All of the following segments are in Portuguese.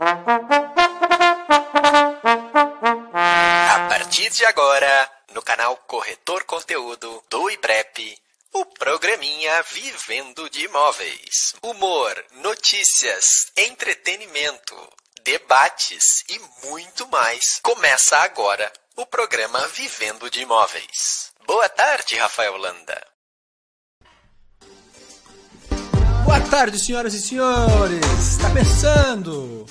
A partir de agora, no canal Corretor Conteúdo do IBREP, o programinha Vivendo de Imóveis. Humor, notícias, entretenimento, debates e muito mais. Começa agora o programa Vivendo de Imóveis. Boa tarde, Rafael Landa. Boa tarde, senhoras e senhores! Está começando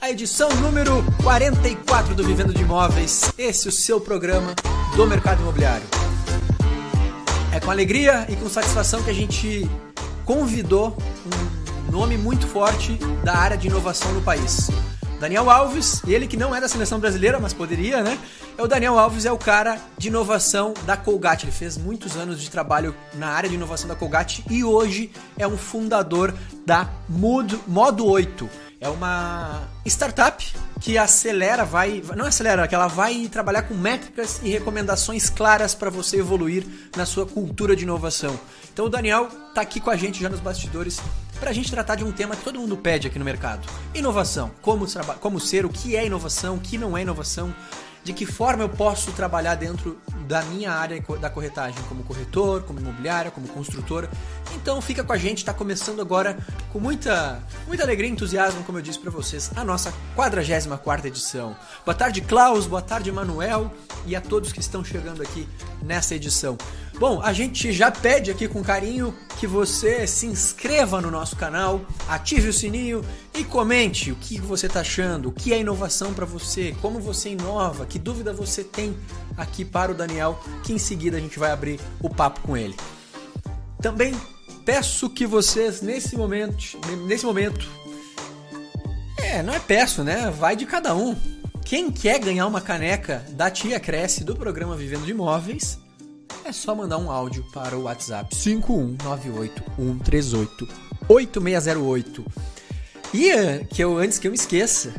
a edição número 44 do Vivendo de Imóveis. Esse é o seu programa do mercado imobiliário. É com alegria e com satisfação que a gente convidou um nome muito forte da área de inovação no país. Daniel Alves, ele que não é da seleção brasileira, mas poderia, né? É o Daniel Alves é o cara de inovação da Colgate. Ele fez muitos anos de trabalho na área de inovação da Colgate e hoje é um fundador da Mood, Modo 8. É uma startup que acelera, vai, não acelera, que ela vai trabalhar com métricas e recomendações claras para você evoluir na sua cultura de inovação. Então o Daniel tá aqui com a gente já nos bastidores para a gente tratar de um tema que todo mundo pede aqui no mercado: inovação. Como, como ser, o que é inovação, o que não é inovação, de que forma eu posso trabalhar dentro da minha área da corretagem, como corretor, como imobiliária, como construtora. Então fica com a gente, está começando agora com muita, muita alegria e entusiasmo, como eu disse para vocês, a nossa 44 edição. Boa tarde, Klaus, boa tarde, Manuel e a todos que estão chegando aqui nessa edição. Bom, a gente já pede aqui com carinho que você se inscreva no nosso canal, ative o sininho e comente o que você está achando, o que é inovação para você, como você inova, que dúvida você tem aqui para o Daniel, que em seguida a gente vai abrir o papo com ele. Também peço que vocês nesse momento, nesse momento, é, não é peço, né? Vai de cada um. Quem quer ganhar uma caneca da Tia Cresce do programa Vivendo de Imóveis, é só mandar um áudio para o WhatsApp 51981388608. E eh, que eu antes que eu me esqueça,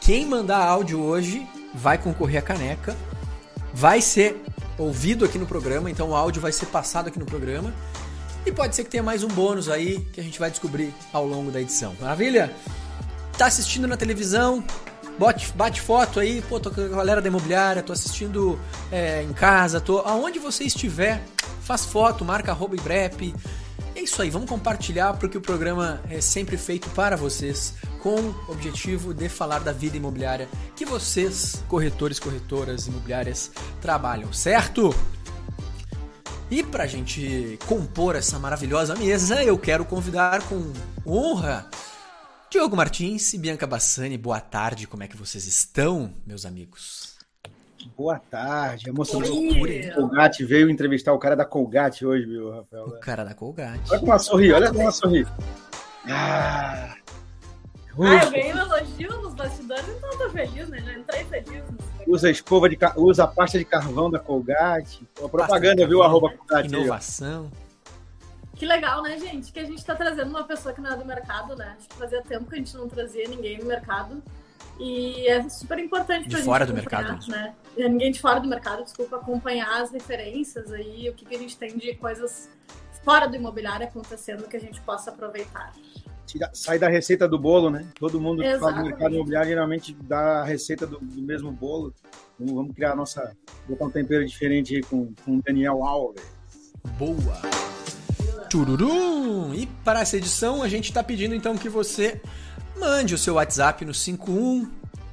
quem mandar áudio hoje vai concorrer à caneca, vai ser ouvido aqui no programa, então o áudio vai ser passado aqui no programa. E pode ser que tenha mais um bônus aí que a gente vai descobrir ao longo da edição. Maravilha? Tá assistindo na televisão? Bote, bate foto aí, pô, tô com a galera da imobiliária, tô assistindo é, em casa, tô. Aonde você estiver, faz foto, marca arroba Ibrep. É isso aí, vamos compartilhar porque o programa é sempre feito para vocês, com o objetivo de falar da vida imobiliária que vocês, corretores, corretoras imobiliárias, trabalham, certo? E pra gente compor essa maravilhosa mesa, eu quero convidar com honra Diogo Martins e Bianca Bassani, boa tarde, como é que vocês estão, meus amigos? Boa tarde, emocionante. O Colgate veio entrevistar o cara da Colgate hoje, viu, Rafael? O cara da Colgate. Olha como ela sorri, olha como ela sorri. Ah, ah eu ganhei um elogio nos bastidores, então eu tô feliz, né? Já entrei feliz. Usa escova de usa a pasta de carvão da Colgate. A propaganda, viu? Arroba Colgate. Inovação. Que legal, né, gente? Que a gente tá trazendo uma pessoa que não é do mercado, né? Acho que fazia tempo que a gente não trazia ninguém no mercado. E é super importante de pra fora gente do mercado. né? É, ninguém de fora do mercado, desculpa, acompanhar as referências aí, o que, que a gente tem de coisas fora do imobiliário acontecendo que a gente possa aproveitar. Tira, sai da receita do bolo, né? Todo mundo que faz mercado imobiliário geralmente dá a receita do, do mesmo bolo. Vamos, vamos, criar a nossa. botar um tempero diferente aí com, com o Daniel Alves. Boa! Tururum! E para essa edição a gente está pedindo então que você mande o seu WhatsApp no 51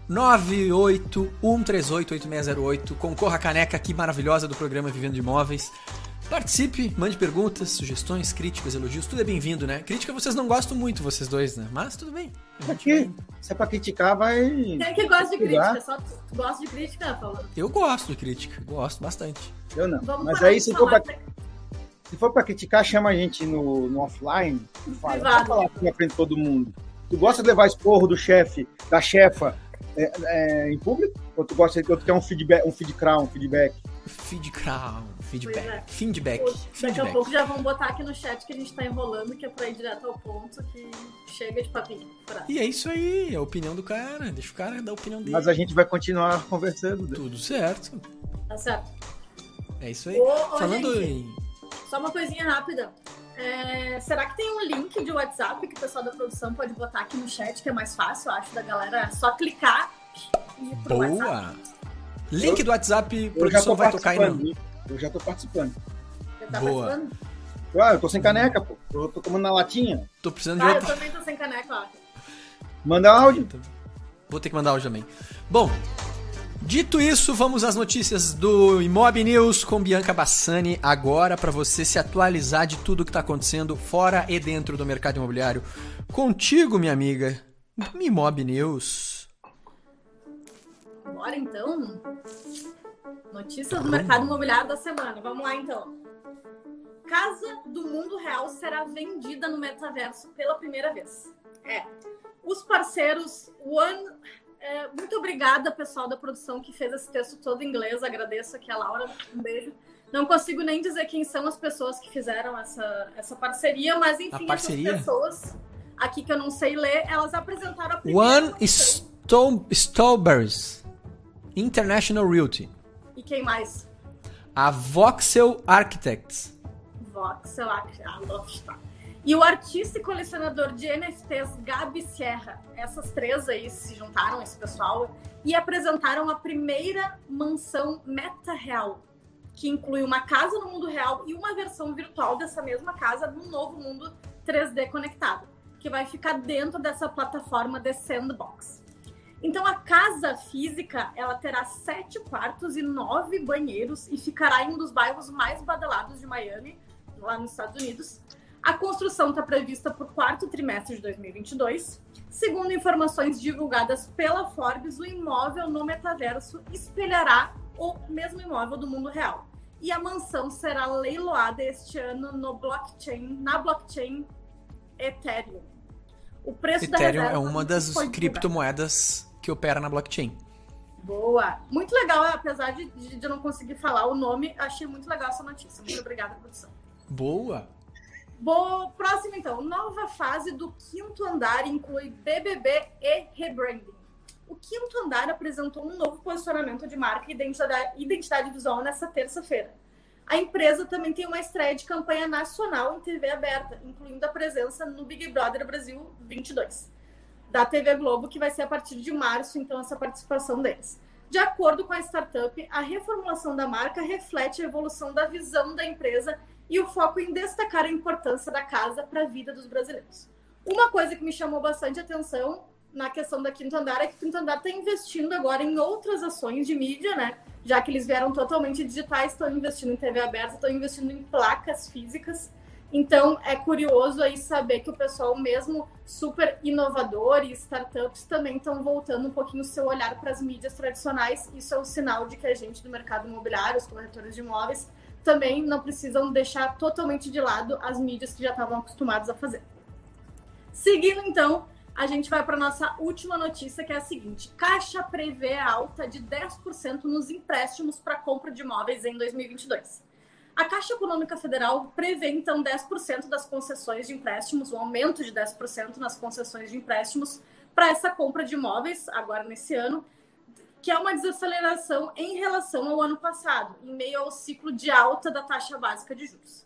981388608. Concorra a caneca aqui maravilhosa do programa Vivendo de Imóveis. Participe, mande perguntas, sugestões, críticas, elogios, tudo é bem-vindo, né? Crítica vocês não gostam muito, vocês dois, né? Mas tudo bem. Aqui, se é pra criticar, vai. Quem que gosta de crítica? Só tu gosta de crítica, Paulo? Eu gosto de crítica, gosto bastante. Eu não. Vamos Mas aí se for pra. Se for pra criticar, chama a gente no, no offline e fala. Falar aqui na frente de todo mundo. Tu gosta de levar esporro do chefe, da chefa, é, é, em público? Ou tu gosta de ter um feedback, um feed crown, feedback? Feed crown, feedback. É. Feedback. Daqui feedback. a pouco já vão botar aqui no chat que a gente tá enrolando, que é pra ir direto ao ponto, que chega de papinho. E é isso aí, é a opinião do cara. Deixa o cara dar a opinião dele. Mas a gente vai continuar conversando. Né? Tudo certo. Tá certo. É isso aí. Ô, Falando gente, em. Só uma coisinha rápida. É, será que tem um link de WhatsApp que o pessoal da produção pode botar aqui no chat, que é mais fácil, eu acho, da galera só clicar e ir pro Boa! WhatsApp? Link do WhatsApp, Eu produção vai tocar aí não. Eu já tô participando. Você tá Boa. participando? Ah, eu tô sem caneca, pô. Eu tô tomando na latinha. Tô precisando de Ah, eu também tô sem caneca, ó. Manda áudio. Vou ter que mandar hoje também. Bom, dito isso, vamos às notícias do Imob News com Bianca Bassani agora para você se atualizar de tudo que está acontecendo fora e dentro do mercado imobiliário. Contigo, minha amiga, Imob News. Bora então. Notícias do mercado imobiliário da semana. Vamos lá então. Casa do Mundo Real será vendida no metaverso pela primeira vez. É. Os parceiros One. é, muito obrigada, pessoal da produção que fez esse texto todo em inglês. Agradeço aqui a Laura. Um beijo. Não consigo nem dizer quem são as pessoas que fizeram essa, essa parceria, mas enfim, parceria? essas pessoas aqui que eu não sei ler, elas apresentaram a primeira One versão. Sto Strawberries International Realty. E quem mais? A Voxel Architects. Voxel, ah, tá. E o artista e colecionador de NFTs Gabi Sierra. Essas três aí se juntaram, esse pessoal, e apresentaram a primeira mansão meta real, que inclui uma casa no mundo real e uma versão virtual dessa mesma casa num novo mundo 3D conectado, que vai ficar dentro dessa plataforma The Sandbox. Então a casa física ela terá sete quartos e nove banheiros e ficará em um dos bairros mais badalados de Miami, lá nos Estados Unidos. A construção está prevista para o quarto trimestre de 2022. Segundo informações divulgadas pela Forbes, o imóvel no metaverso espelhará o mesmo imóvel do mundo real. E a mansão será leiloada este ano no blockchain, na blockchain Ethereum. O preço da Ethereum é reserva uma das criptomoedas que opera na blockchain. Boa! Muito legal, apesar de, de eu não conseguir falar o nome, achei muito legal essa notícia. Muito obrigada, produção. Boa! Bom, próximo então. Nova fase do quinto andar inclui BBB e rebranding. O quinto andar apresentou um novo posicionamento de marca e identidade, identidade visual nessa terça-feira. A empresa também tem uma estreia de campanha nacional em TV aberta, incluindo a presença no Big Brother Brasil 22, da TV Globo, que vai ser a partir de março, então, essa participação deles. De acordo com a startup, a reformulação da marca reflete a evolução da visão da empresa e o foco em destacar a importância da casa para a vida dos brasileiros. Uma coisa que me chamou bastante atenção na questão da Quinto Andar é que o Quinto Andar está investindo agora em outras ações de mídia, né? Já que eles vieram totalmente digitais, estão investindo em TV aberta, estão investindo em placas físicas. Então é curioso aí saber que o pessoal, mesmo super inovador e startups, também estão voltando um pouquinho o seu olhar para as mídias tradicionais. Isso é um sinal de que a gente do mercado imobiliário, os corretores de imóveis, também não precisam deixar totalmente de lado as mídias que já estavam acostumados a fazer. Seguindo então, a gente vai para nossa última notícia, que é a seguinte: Caixa prevê alta de 10% nos empréstimos para compra de imóveis em 2022. A Caixa Econômica Federal prevê então 10% das concessões de empréstimos, um aumento de 10% nas concessões de empréstimos para essa compra de imóveis agora nesse ano, que é uma desaceleração em relação ao ano passado, em meio ao ciclo de alta da taxa básica de juros.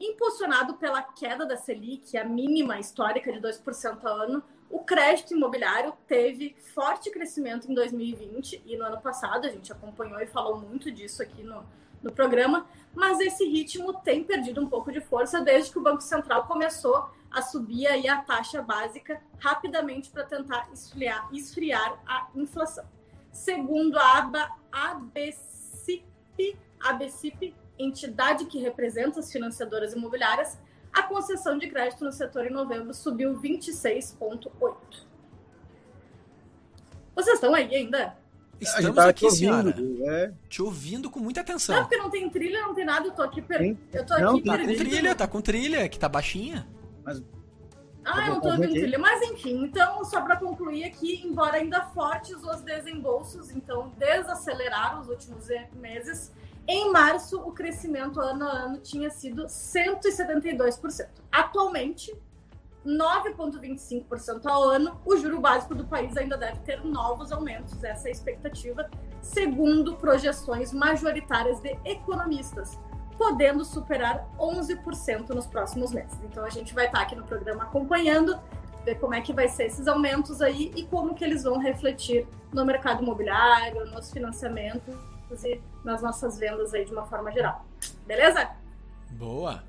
Impulsionado pela queda da Selic, a mínima histórica de 2% ao ano, o crédito imobiliário teve forte crescimento em 2020 e no ano passado, a gente acompanhou e falou muito disso aqui no, no programa, mas esse ritmo tem perdido um pouco de força desde que o Banco Central começou a subir aí a taxa básica rapidamente para tentar esfriar, esfriar a inflação. Segundo a aba ABCIP, ABCIP, entidade que representa as financiadoras imobiliárias, a concessão de crédito no setor em novembro subiu 26,8%. Vocês estão aí ainda? a gente Estamos tá aqui, te senhora. ouvindo. É. Te ouvindo com muita Não, atenção. porque não tem trilha, não tem nada, eu tô aqui, per... Eu tô Não, aqui tá Tá com trilha, tá com trilha, que tá baixinha. Ah, eu não tô ouvindo trilha. Mas enfim, então, só para concluir aqui, embora ainda fortes os desembolsos, então desaceleraram os últimos meses, em março o crescimento ano a ano tinha sido 172%. Atualmente, 9,25% ao ano, o juro básico do país ainda deve ter novos aumentos, essa é a expectativa, segundo projeções majoritárias de economistas. podendo superar 11% nos próximos meses. Então a gente vai estar aqui no programa acompanhando, ver como é que vai ser esses aumentos aí e como que eles vão refletir no mercado imobiliário, nos financiamentos e nas nossas vendas aí de uma forma geral. Beleza? Boa.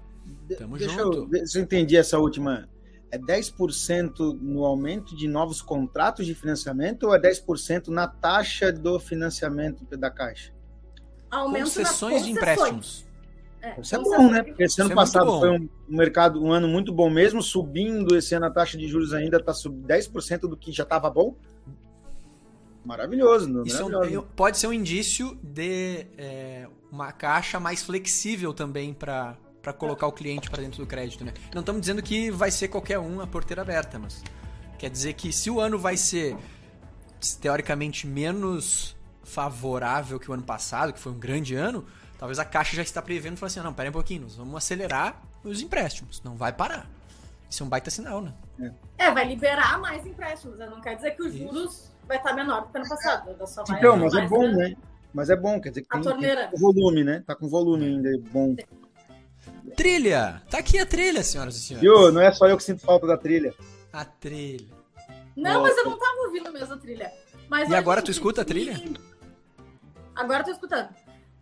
Tamo Deixa junto. Eu ver se eu entendi essa última. É 10% no aumento de novos contratos de financiamento ou é 10% na taxa do financiamento da Caixa? Aumento concessões de empréstimos. É, Isso é bom, né? Porque esse ano é passado foi um, mercado, um ano muito bom mesmo, subindo esse ano a taxa de juros ainda está sub 10% do que já estava bom. Maravilhoso, não? Isso É um, pode ser um indício de é, uma caixa mais flexível também para para colocar o cliente para dentro do crédito, né? Não estamos dizendo que vai ser qualquer um a porteira aberta, mas quer dizer que se o ano vai ser teoricamente menos favorável que o ano passado, que foi um grande ano, talvez a Caixa já está prevendo e falando assim, não, pera um pouquinho, nós vamos acelerar os empréstimos, não vai parar. Isso é um baita sinal, né? É, vai liberar mais empréstimos, né? não quer dizer que os juros Isso. Vai estar menor do que ano passado. Só vai então, mas é bom, né? Mas é bom, quer dizer que a tem, tem volume, né? Tá com volume ainda, é bom. Trilha! Tá aqui a trilha, senhoras e senhores. Viu? Não é só eu que sinto falta da trilha. A trilha. Não, Nossa. mas eu não tava ouvindo mesmo a trilha. Mas e agora tu escuta a trilha? Agora eu tô escutando.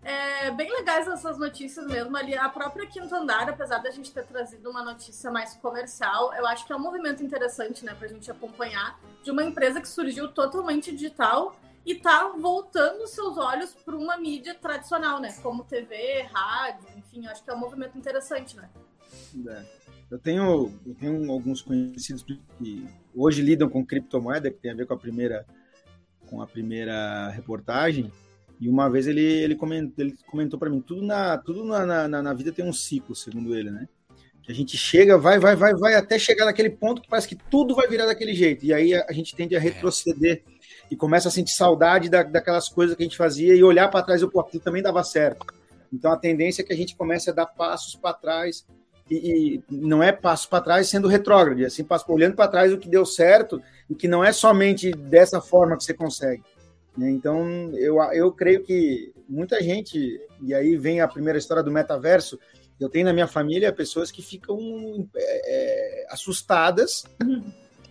É bem legais essas notícias mesmo ali. A própria Quinto Andar, apesar da gente ter trazido uma notícia mais comercial, eu acho que é um movimento interessante, né, pra gente acompanhar, de uma empresa que surgiu totalmente digital e tá voltando seus olhos para uma mídia tradicional, né, como TV, rádio, enfim, acho que é um movimento interessante, né. É. Eu tenho, eu tenho alguns conhecidos que hoje lidam com criptomoeda, que tem a ver com a primeira, com a primeira reportagem, e uma vez ele, ele comentou, ele comentou para mim, tudo, na, tudo na, na, na, vida tem um ciclo, segundo ele, né? Que a gente chega, vai, vai, vai, vai, até chegar naquele ponto que parece que tudo vai virar daquele jeito. E aí a, a gente tende a retroceder e começa a sentir saudade da, daquelas coisas que a gente fazia e olhar para trás e, pô, aquilo também dava certo. Então a tendência é que a gente comece a dar passos para trás e, e, não é passo para trás sendo retrógrado, é assim, passo olhando para trás o que deu certo e que não é somente dessa forma que você consegue. Né? Então, eu, eu creio que muita gente, e aí vem a primeira história do metaverso, eu tenho na minha família pessoas que ficam é, é, assustadas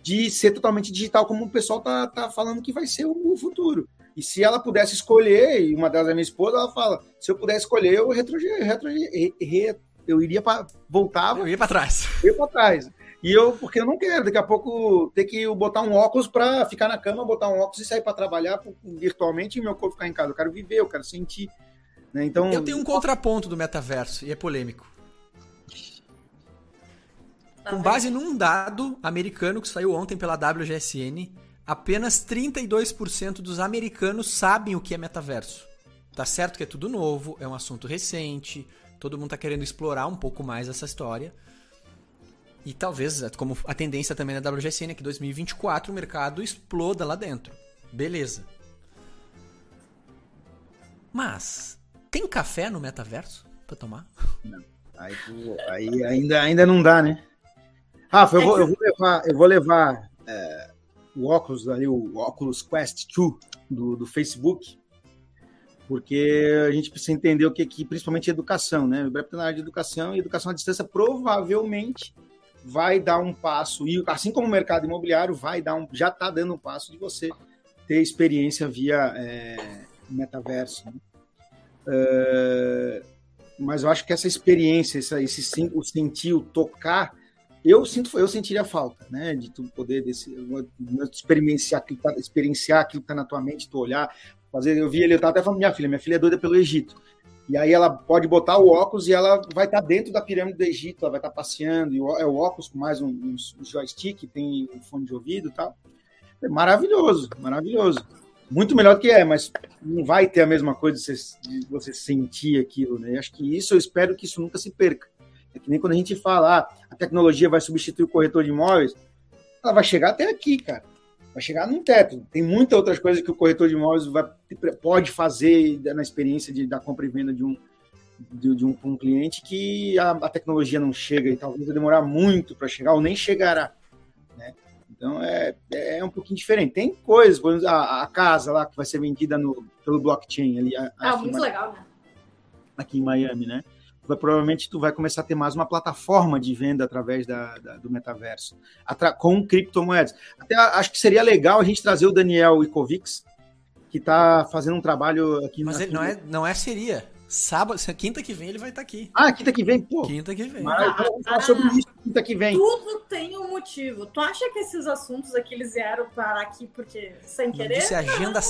de ser totalmente digital, como o pessoal tá, tá falando que vai ser o, futuro. E se ela pudesse escolher, e uma delas é minha esposa, ela fala: se eu pudesse escolher, eu retro, retro, retro eu iria para voltar. Eu ia para trás. Eu ia para trás. E eu, porque eu não quero daqui a pouco ter que botar um óculos para ficar na cama, botar um óculos e sair para trabalhar virtualmente e meu corpo ficar em casa. Eu quero viver, eu quero sentir. Né? Então, eu tenho um contraponto do metaverso e é polêmico. Com base num dado americano que saiu ontem pela WGSN, apenas 32% dos americanos sabem o que é metaverso. Tá certo que é tudo novo, é um assunto recente, todo mundo tá querendo explorar um pouco mais essa história. E talvez, como a tendência também da WGSN é que 2024 o mercado exploda lá dentro. Beleza. Mas, tem café no metaverso pra tomar? Não. Aí, aí ainda, ainda não dá, né? Rafa, eu vou, eu vou levar, eu vou levar é, o óculos ali, o Oculus Quest 2 do, do Facebook, porque a gente precisa entender o que, que principalmente educação, né? O Ibrep na área de educação e educação à distância provavelmente vai dar um passo, e assim como o mercado imobiliário vai dar um, já está dando um passo de você ter experiência via é, metaverso. Né? É, mas eu acho que essa experiência, essa, esse o sentir, o tocar, eu sinto, eu sentiria falta, né, de tu poder desse, experienciar tá, experienciar aquilo que está na tua mente, tu olhar, fazer. Eu vi ele, eu estava até falando minha filha, minha filha é doida pelo Egito. E aí ela pode botar o óculos e ela vai estar tá dentro da pirâmide do Egito, ela vai estar tá passeando, e é o óculos com mais um, um, joystick, tem um fone de ouvido e tal. É maravilhoso, maravilhoso. Muito melhor do que é, mas não vai ter a mesma coisa de você, de você sentir aquilo, né? Acho que isso, eu espero que isso nunca se perca. É que nem quando a gente fala, ah, a tecnologia vai substituir o corretor de imóveis, ela vai chegar até aqui, cara vai chegar num teto. Tem muitas outras coisas que o corretor de imóveis vai, pode fazer na experiência de, da compra e venda de um, de, de um, um, cliente que a, a, tecnologia não chega e talvez vai demorar muito para chegar ou nem chegará. Né? Então é, é um pouquinho diferente. Tem coisas, por exemplo, a, a casa lá que vai ser vendida no, pelo blockchain ali. Ah, muito legal, né? Aqui em Miami, né? Vai, provavelmente tu vai começar a ter mais uma plataforma de venda através da, da do metaverso, com criptomoedas. Até acho que seria legal a gente trazer o Daniel Ikovics, que está fazendo um trabalho aqui. Mas ele não é, não é seria. Sábado, quinta que vem ele vai estar tá aqui. Ah, quinta que vem, pô. Quinta que vem. Mas vamos falar sobre isso quinta que vem. Tudo tem um motivo. Tu acha que esses assuntos aqui eles vieram para aqui porque sem querer? Disse agenda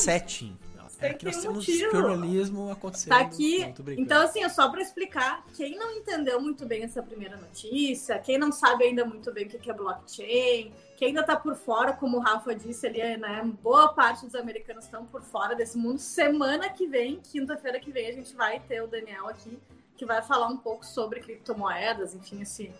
7. É que nós temos motivo. jornalismo acontecendo. Tá aqui. Então, assim, é só para explicar. Quem não entendeu muito bem essa primeira notícia, quem não sabe ainda muito bem o que é blockchain, quem ainda está por fora, como o Rafa disse ali, né? Boa parte dos americanos estão por fora desse mundo. Semana que vem, quinta-feira que vem, a gente vai ter o Daniel aqui, que vai falar um pouco sobre criptomoedas, enfim, esse,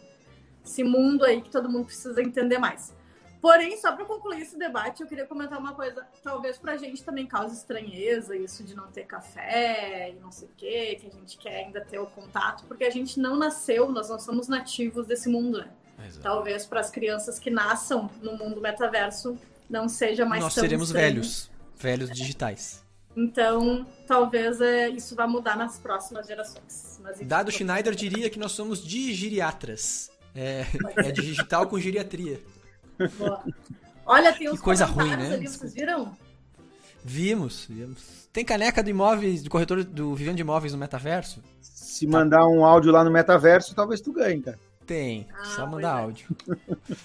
esse mundo aí que todo mundo precisa entender mais. Porém, só para concluir esse debate, eu queria comentar uma coisa. Talvez para a gente também cause estranheza isso de não ter café e não sei o quê, que a gente quer ainda ter o contato, porque a gente não nasceu, nós não somos nativos desse mundo, né? Exato. Talvez para as crianças que nasçam no mundo metaverso não seja mais Nós tão seremos estranho. velhos, velhos digitais. Então, talvez é, isso vá mudar nas próximas gerações. Mas, enfim, Dado Schneider diria que nós somos digiriatras. É, é digital com geriatria. Boa. Olha, tem uns que coisa ruim, né? Ali, vocês viram? Vimos, vimos. Tem caneca do imóveis, do corretor do Vivendo de Imóveis no metaverso? Se mandar um áudio lá no metaverso, talvez tu ganhe, cara. Tem, ah, só mandar é. áudio.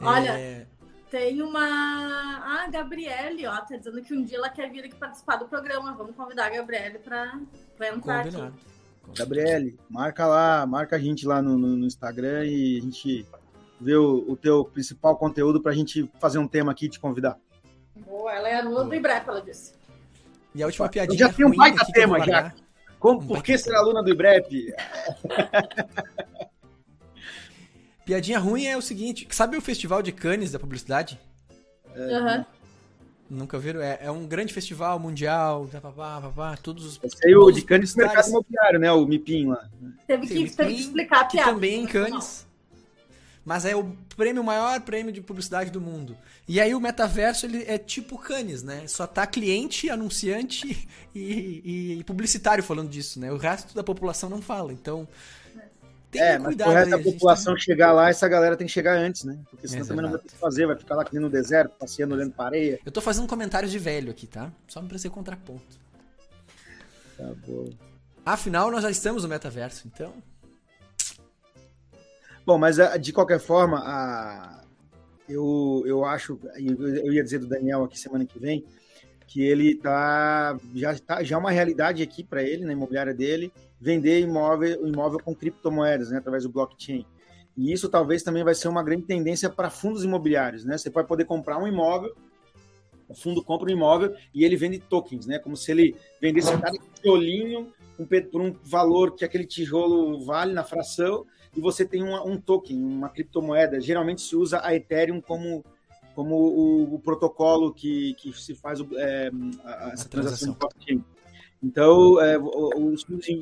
Olha, é... tem uma. Ah, a Gabriele, ó, tá dizendo que um dia ela quer vir aqui participar do programa. Vamos convidar a Gabriele pra, pra entrar Combinado. aqui. Gabriele, marca lá, marca a gente lá no, no, no Instagram e a gente vê o, o teu principal conteúdo pra gente fazer um tema aqui e te convidar. Boa, ela é aluna do IBREP, ela disse. E a última piadinha. Eu já tem um baita tema, já. Como, um por que ser aluna do IBREP? Piadinha ruim é o seguinte, sabe o Festival de Cannes da publicidade? Uhum. Nunca viram? É, é, um grande festival mundial, papapá, papá, todos os. Esse aí o de Cannes do mercado imobiliário, né? O MIPIM lá. Teve que, Sim, teve que explicar a piada. Que também em Cannes. Mas é o prêmio, o maior prêmio de publicidade do mundo. E aí o metaverso ele é tipo Cannes, né? Só tá cliente, anunciante e, e, publicitário falando disso, né? O resto da população não fala. Então, tem é, mas pro resto da população tem... chegar lá, essa galera tem que chegar antes, né? Porque senão é, também não vai ter que fazer, vai ficar lá no deserto, passeando, olhando para areia. Eu tô fazendo comentários de velho aqui, tá? Só pra ser contraponto. Tá bom. Afinal, nós já estamos no metaverso, então. Bom, mas ah, de qualquer forma, a... eu, eu acho, eu ia dizer do Daniel aqui semana que vem, que ele tá já está já é uma realidade aqui para ele na imobiliária dele vender imóvel, imóvel com criptomoedas, né, através do blockchain. E isso talvez também vai ser uma grande tendência para fundos imobiliários, né? Você vai poder comprar um imóvel, o fundo compra um imóvel e ele vende tokens, né? Como se ele vendesse cada tijolinho por um valor que aquele tijolo vale na fração e você tem um, um token, uma criptomoeda. Geralmente se usa a Ethereum como como o, o protocolo que, que se faz é, a, essa transação de blockchain. Então, é, o,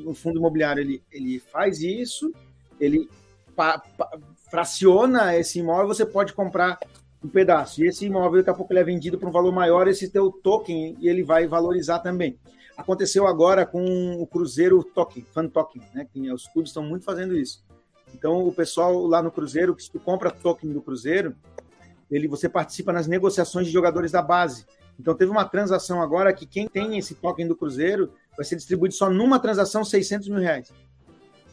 o, fundo imobiliário ele, ele faz isso, ele pa, pa, fraciona esse imóvel, você pode comprar um pedaço. E esse imóvel, daqui a pouco, ele é vendido por um valor maior, esse teu token, e ele vai valorizar também. Aconteceu agora com o Cruzeiro Token, Fan Token, né? Que os clubes estão muito fazendo isso. Então, o pessoal lá no Cruzeiro, que tu compra token do Cruzeiro, ele, você participa nas negociações de jogadores da base. Então teve uma transação agora que quem tem esse token do Cruzeiro vai ser distribuído só numa transação 600 mil reais.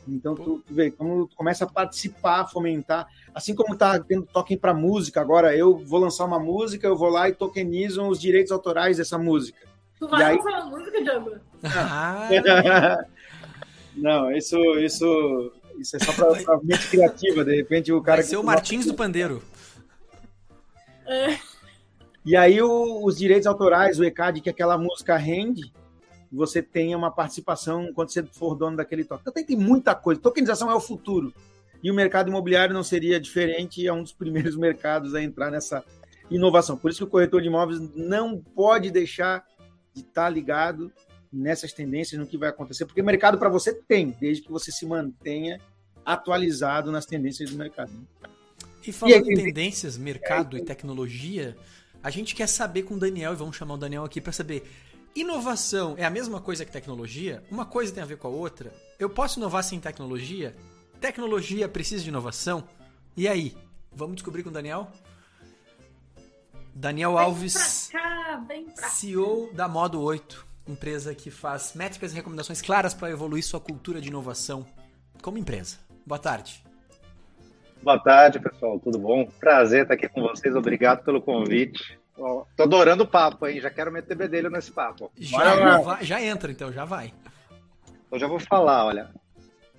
Então tu, tu vê como tu começa a participar, fomentar, assim como tá tendo token para música agora, eu vou lançar uma música, eu vou lá e tokenizo os direitos autorais dessa música. Tu vai aí... lançar uma música, Django? Ah. Não, isso, isso, isso é só para mente criativa. De repente o cara. Vai ser o Martins do Pandeiro. É. E aí o, os direitos autorais, o ECAD, que aquela música rende, você tenha uma participação quando você for dono daquele token. Então tem muita coisa. Tokenização é o futuro. E o mercado imobiliário não seria diferente, é um dos primeiros mercados a entrar nessa inovação. Por isso que o corretor de imóveis não pode deixar de estar ligado nessas tendências, no que vai acontecer, porque mercado para você tem, desde que você se mantenha atualizado nas tendências do mercado. E falando em tendências, mercado e tecnologia, a gente quer saber com o Daniel, e vamos chamar o Daniel aqui para saber inovação é a mesma coisa que tecnologia? Uma coisa tem a ver com a outra? Eu posso inovar sem tecnologia? Tecnologia precisa de inovação? E aí? Vamos descobrir com o Daniel? Daniel Vem Alves, pra cá, vem pra cá. CEO da Modo 8, empresa que faz métricas e recomendações claras para evoluir sua cultura de inovação como empresa. Boa tarde. Boa tarde, pessoal. Tudo bom? Prazer estar aqui com vocês. Obrigado pelo convite. Ó, Tô adorando o papo, hein? Já quero meter bedelho nesse papo. Já, vai- já entra, então, já vai. Eu já vou falar, olha.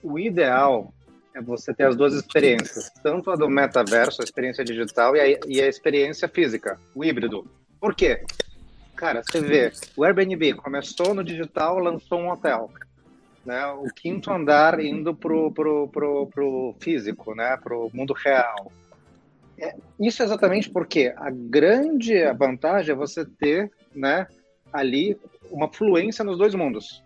O ideal é você ter as duas experiências, tanto a do metaverso, a experiência digital, e a, e a experiência física, o híbrido. Por quê? Cara, você vê, o Airbnb começou no digital, lançou um hotel. Né? O quinto andar indo pro, pro, pro, pro físico, né? pro mundo real. É, isso é exatamente porque a grande vantagem é você ter né, ali uma fluência nos dois mundos.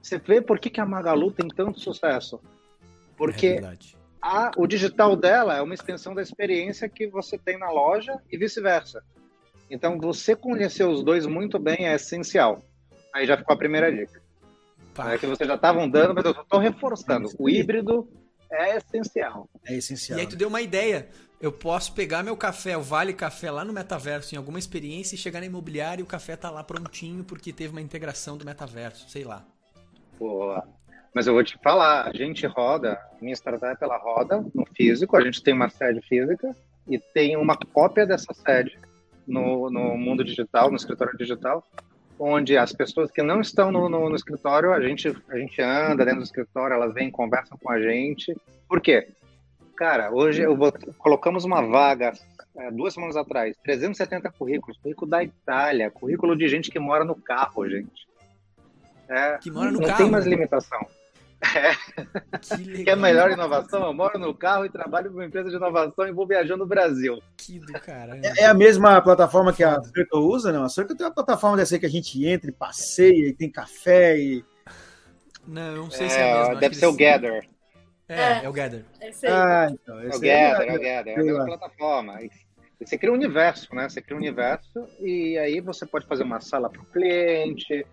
Você vê por que, que a Magalu tem tanto sucesso. é Porque verdade. a, o digital dela é uma extensão da experiência que você tem na loja e vice-versa. Então, você conhecer os dois muito bem é essencial. Aí já ficou a primeira dica. Pá. É que vocês já estavam dando, mas eu estou reforçando. O híbrido é essencial. É essencial. E aí tu deu uma ideia. Eu posso pegar meu café, o Vale Café lá no metaverso, em alguma experiência, e chegar na imobiliária e o café tá lá prontinho porque teve uma integração do metaverso, sei lá. Pô, Mas eu vou te falar, a gente roda, minha startup ela roda no físico, a gente tem uma sede física e tem uma cópia dessa sede no, no mundo digital, no escritório digital, onde as pessoas que não estão no, no, no escritório, a gente, a gente anda dentro do escritório, elas vêm, conversam com a gente. Por quê? Cara, hoje eu vou, colocamos uma vaga é, duas semanas atrás, 370 currículos, currículo da Itália, currículo de gente que mora no carro, gente. É, Que mora no não carro. tem mais limitação. Que legal. Quer melhor inovação? Eu moro no carro e trabalho com uma empresa de inovação e vou viajando no Brasil. Que do caralho. É a mesma plataforma que a Circle usa, não? A Circle tem uma plataforma dessa aí que a gente entra e passeia e tem café e. Não, eu não sei se é a mesma. acho deve ser o Gather. É, é o Gather. Esse aí. Ah, então. É o esse Gather, é o Gather. É a sei mesma lá. plataforma. Você cria um universo, né? Você cria um universo e aí você pode fazer uma sala para o cliente,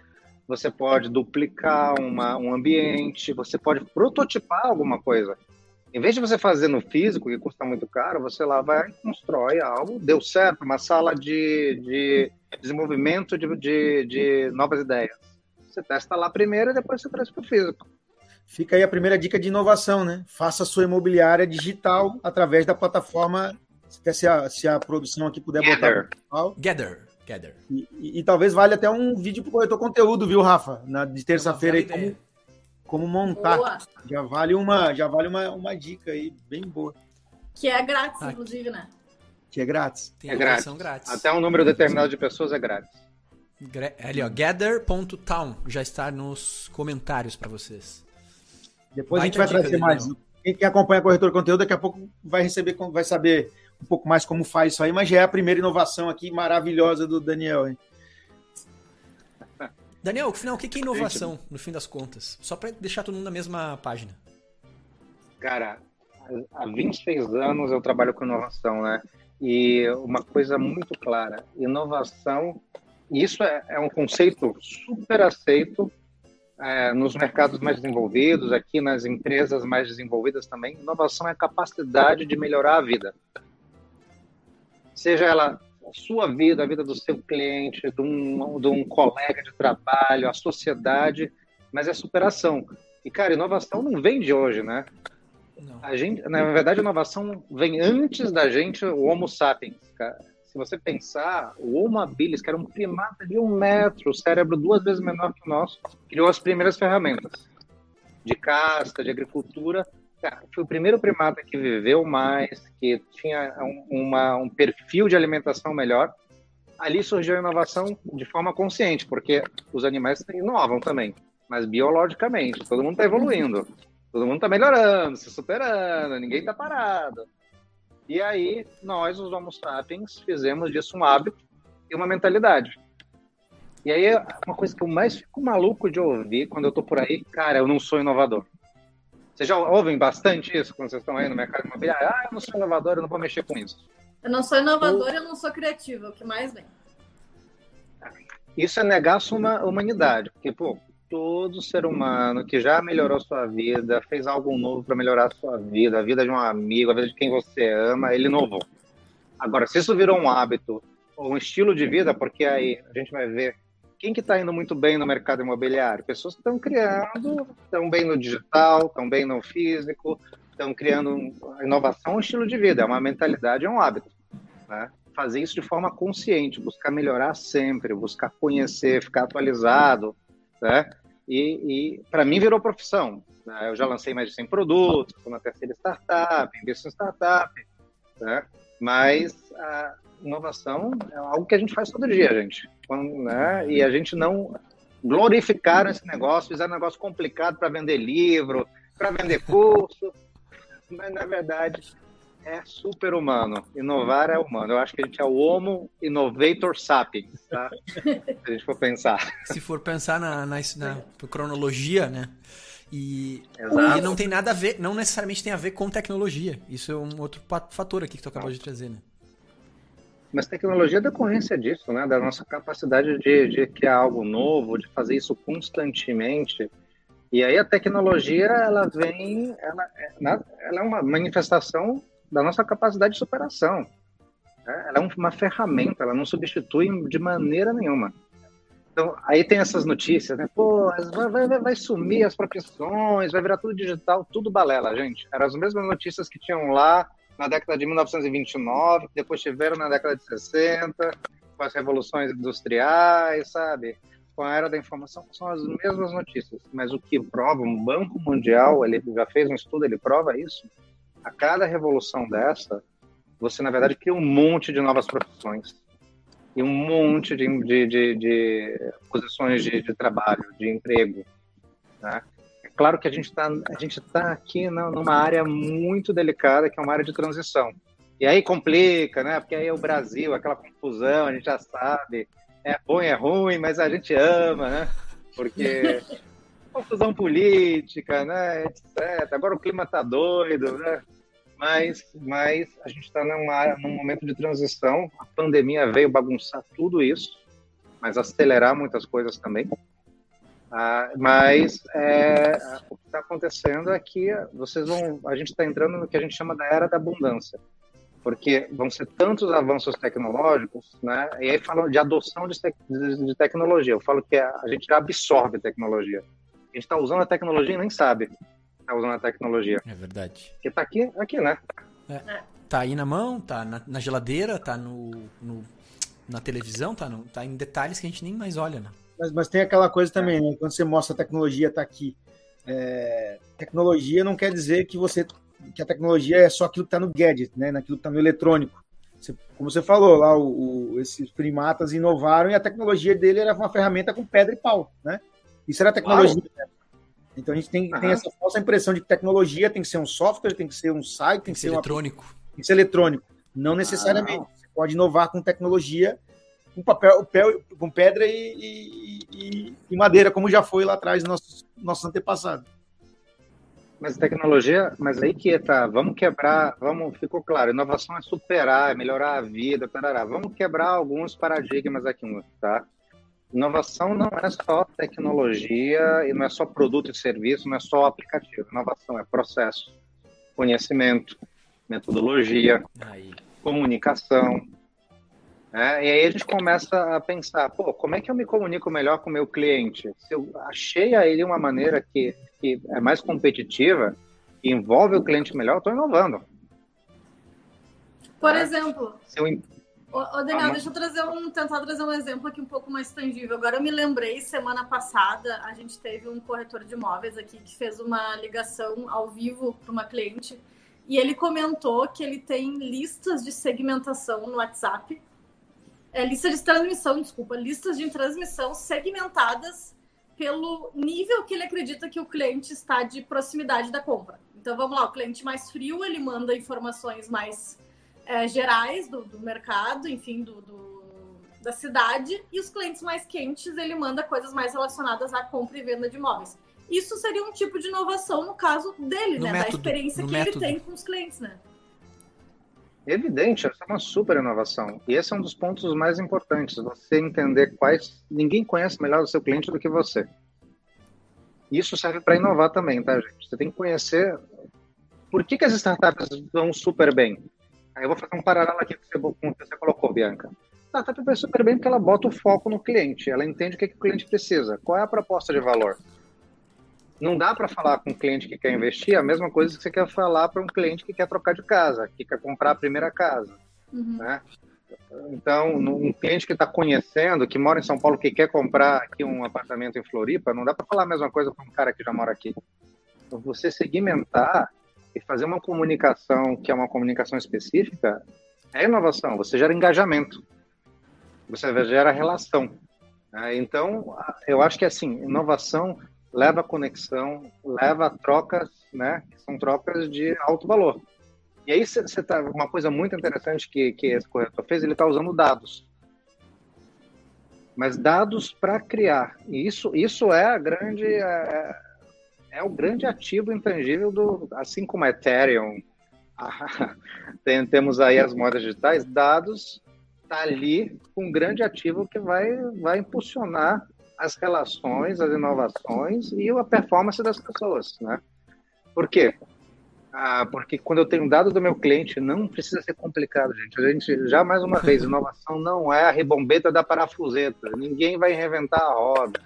você pode duplicar uma, um ambiente, você pode prototipar alguma coisa. Em vez de você fazer no físico, que custa muito caro, você lá vai e constrói algo, deu certo, uma sala de, de desenvolvimento de, de, de novas ideias. Você testa lá primeiro e depois você traz para o físico. Fica aí a primeira dica de inovação, né? Faça a sua imobiliária digital através da plataforma. Se, se, a, se a produção aqui puder botar Gather. digital. Gather. Gather. E, e- e talvez valha até um vídeo pro corretor conteúdo, viu, Rafa? Na, de terça-feira aí, como, como montar. Boa. Já vale uma, já vale uma, uma dica aí, bem boa, Que é grátis, Aqui. inclusive, né? que é grátis. Tem É a grátis. versão grátis. Até um número determinado de pessoas é grátis. Gra- Ali, ó. Gather.town. Já está nos comentários pra vocês. Depois a gente vai trazer mais. Quem, quem acompanha corretor conteúdo daqui a pouco vai receber, vai saber um pouco mais como faz isso aí, mas já é a primeira inovação aqui maravilhosa do Daniel, hein? Daniel, afinal, o que é inovação, no fim das contas? Só pra deixar todo mundo na mesma página. Cara, há 26 anos eu trabalho com inovação, né? E uma coisa muito clara, inovação, isso é, é um conceito super aceito é, nos mercados mais desenvolvidos, aqui nas empresas mais desenvolvidas também. Inovação é a capacidade de melhorar a vida. Seja ela a sua vida, a vida do seu cliente, de um, de um colega de trabalho, a sociedade, mas é superação. E, cara, inovação não vem de hoje, né? Não. A gente, na verdade, a inovação vem antes da gente, o Homo sapiens. Cara. Se você pensar, o Homo habilis, que era um primata de um metro, o cérebro duas vezes menor que o nosso, criou as primeiras ferramentas de caça, de agricultura. Cara, foi o primeiro primata que viveu mais, que tinha um, uma, um perfil de alimentação melhor. Ali surgiu a inovação de forma consciente, porque os animais inovam também, mas biologicamente, todo mundo está evoluindo. Todo mundo está melhorando, se superando, ninguém está parado. E aí, nós, os Homo sapiens, fizemos disso um hábito e uma mentalidade. E aí, uma coisa que eu mais fico maluco de ouvir quando eu tô por aí, cara, eu não sou inovador. Vocês já ouvem bastante isso quando vocês estão aí no mercado imobiliário? Ah, eu não sou inovador, eu não vou mexer com isso. Eu não sou inovadora, eu não sou criativa, o que mais vem. isso é negar a sua humanidade, porque, pô, todo ser humano que já melhorou sua vida, fez algo novo para melhorar sua vida, a vida de um amigo, a vida de quem você ama, ele inovou. Agora, se isso virou um hábito ou um estilo de vida, porque aí a gente vai ver quem que está indo muito bem no mercado imobiliário? Pessoas que estão criando, estão bem no digital, estão bem no físico, estão criando inovação, um estilo de vida, é uma mentalidade, é um hábito. Né? Fazer isso de forma consciente, buscar melhorar sempre, buscar conhecer, ficar atualizado, né? E, e para mim virou profissão. Né? Eu já lancei mais de 100 produtos, estou na terceira startup, invisto em startup, né? Mas a inovação é algo que a gente faz todo dia, gente. Né? E a gente não glorificar esse negócio, fizer um negócio complicado para vender livro, para vender curso, mas na verdade é super humano. Inovar é humano. Eu acho que a gente é o Homo Innovator Sapiens, tá? Se a gente for pensar. Se for pensar na, na, na cronologia, né? E, e, não tem nada a ver, não necessariamente tem a ver com tecnologia. Isso é um outro fator aqui que tu acabou de trazer, né? Mas tecnologia é decorrência disso, né? Da nossa capacidade de, de criar algo novo, de fazer isso constantemente. E aí a tecnologia, ela vem, ela, é, ela é uma manifestação da nossa capacidade de superação. Né? Ela é uma ferramenta, ela não substitui de maneira nenhuma. Então, aí tem essas notícias, né? Pô, vai, vai, vai, sumir as profissões, vai virar tudo digital, tudo balela, gente. Eram as mesmas notícias que tinham lá na década de 1929, depois tiveram na década de 60, com as revoluções industriais, sabe? Com a era da informação, são as mesmas notícias. Mas o que prova, um Banco Mundial, ele já fez um estudo, ele prova isso. A cada revolução dessa, você, na verdade, cria um monte de novas profissões e um monte de, de, de, de posições de, de, trabalho, de emprego. Né? É claro que a gente está tá aqui numa área muito delicada, que é uma área de transição. E aí complica, né? Porque aí é o Brasil, aquela confusão, a gente já sabe, é bom é ruim, mas a gente ama, né? Porque confusão política, né, etc. Agora o clima tá doido, né? Mas, mas a gente está num momento de transição. A pandemia veio bagunçar tudo isso, mas acelerar muitas coisas também. Ah, mas é, o que está acontecendo é que vocês vão, a gente está entrando no que a gente chama da era da abundância, porque vão ser tantos avanços tecnológicos, né? E aí falam de adoção de, de, de tecnologia. Eu falo que a, a gente já absorve tecnologia. A gente está usando a tecnologia e nem sabe tá usando a tecnologia. É verdade. Porque tá aqui, aqui, né? É. Tá aí na mão, tá na, na geladeira, tá no, no, na televisão, tá, no, tá em detalhes que a gente nem mais olha, né? Mas, mas tem aquela coisa também, né? Quando você mostra a tecnologia, tá aqui. É, tecnologia não quer dizer que você que a tecnologia é só aquilo que está no gadget, né? Naquilo que está no eletrônico. Você, como você falou, lá o, o, esses primatas inovaram e a tecnologia dele era uma ferramenta com pedra e pau, né? Isso era a tecnologia. Claro. Então a gente tem, tem essa falsa impressão de que tecnologia tem que ser um software, tem que ser um site, tem, tem que ser eletrônico. Uma... Tem que ser eletrônico. Não necessariamente. Ah. Você pode inovar com tecnologia, com papel, com pedra e, e, e, madeira, como já foi lá atrás nossos, nossos antepassados. Mas tecnologia, mas aí que tá, vamos quebrar, vamos, ficou claro, inovação é superar, é melhorar a vida, tarará. vamos quebrar alguns paradigmas aqui, tá? Inovação não é só tecnologia e não é só produto e serviço, não é só aplicativo. Inovação é processo, conhecimento, metodologia, aí. comunicação. Né? E aí a gente começa a pensar, pô, como é que eu me comunico melhor com o meu cliente? Se eu achei a ele uma maneira que, que é mais competitiva, que envolve o cliente melhor, eu estou inovando. Por exemplo, se eu, Ô, ô Daniel, ah, deixa eu trazer um, tentar trazer um exemplo aqui um pouco mais tangível. Agora eu me lembrei, semana passada, a gente teve um corretor de imóveis aqui que fez uma ligação ao vivo para uma cliente e ele comentou que ele tem listas de segmentação no WhatsApp. É, lista de transmissão, desculpa, listas de transmissão segmentadas pelo nível que ele acredita que o cliente está de proximidade da compra. Então vamos lá, o cliente mais frio, ele manda informações mais é, gerais do, do, mercado, enfim, do, do, da cidade, e os clientes mais quentes ele manda coisas mais relacionadas à compra e venda de imóveis. Isso seria um tipo de inovação no caso dele, no né? Método, da experiência que método. ele tem com os clientes, né? Evidente, essa é uma super inovação. E esse é um dos pontos mais importantes, você entender quais. Ninguém conhece melhor o seu cliente do que você. Isso serve para inovar também, tá, gente? Você tem que conhecer por que, que as startups vão super bem. Aí eu vou fazer um paralelo aqui com o que você colocou, Bianca. A startup vai super bem porque ela bota o foco no cliente, ela entende o que, que o cliente precisa, qual é a proposta de valor. Não dá para falar com um cliente que quer investir a mesma coisa que você quer falar para um cliente que quer trocar de casa, que quer comprar a primeira casa. Uhum. Né? Então, um cliente que está conhecendo, que mora em São Paulo, que quer comprar aqui um apartamento em Floripa, não dá para falar a mesma coisa para um cara que já mora aqui. Então, você segmentar e fazer uma comunicação que é uma comunicação específica é inovação. Você gera engajamento, você gera relação. Né? Então, eu acho que assim, inovação leva a conexão, leva a trocas, né? Que são trocas de alto valor. E aí você tá uma coisa muito interessante que que esse corretor fez, ele está usando dados, mas dados para criar. E isso isso é a grande é, é, o grande ativo intangível do, assim como a Ethereum, tem, temos aí as moedas digitais, dados está ali um grande ativo que vai vai impulsionar as relações, as inovações e a performance das pessoas, né? Por quê? Ah, porque quando eu tenho dado do meu cliente, não precisa ser complicado, gente. A gente, já mais uma vez, inovação não é a rebombeta da parafuseta. Ninguém vai reinventar a roda.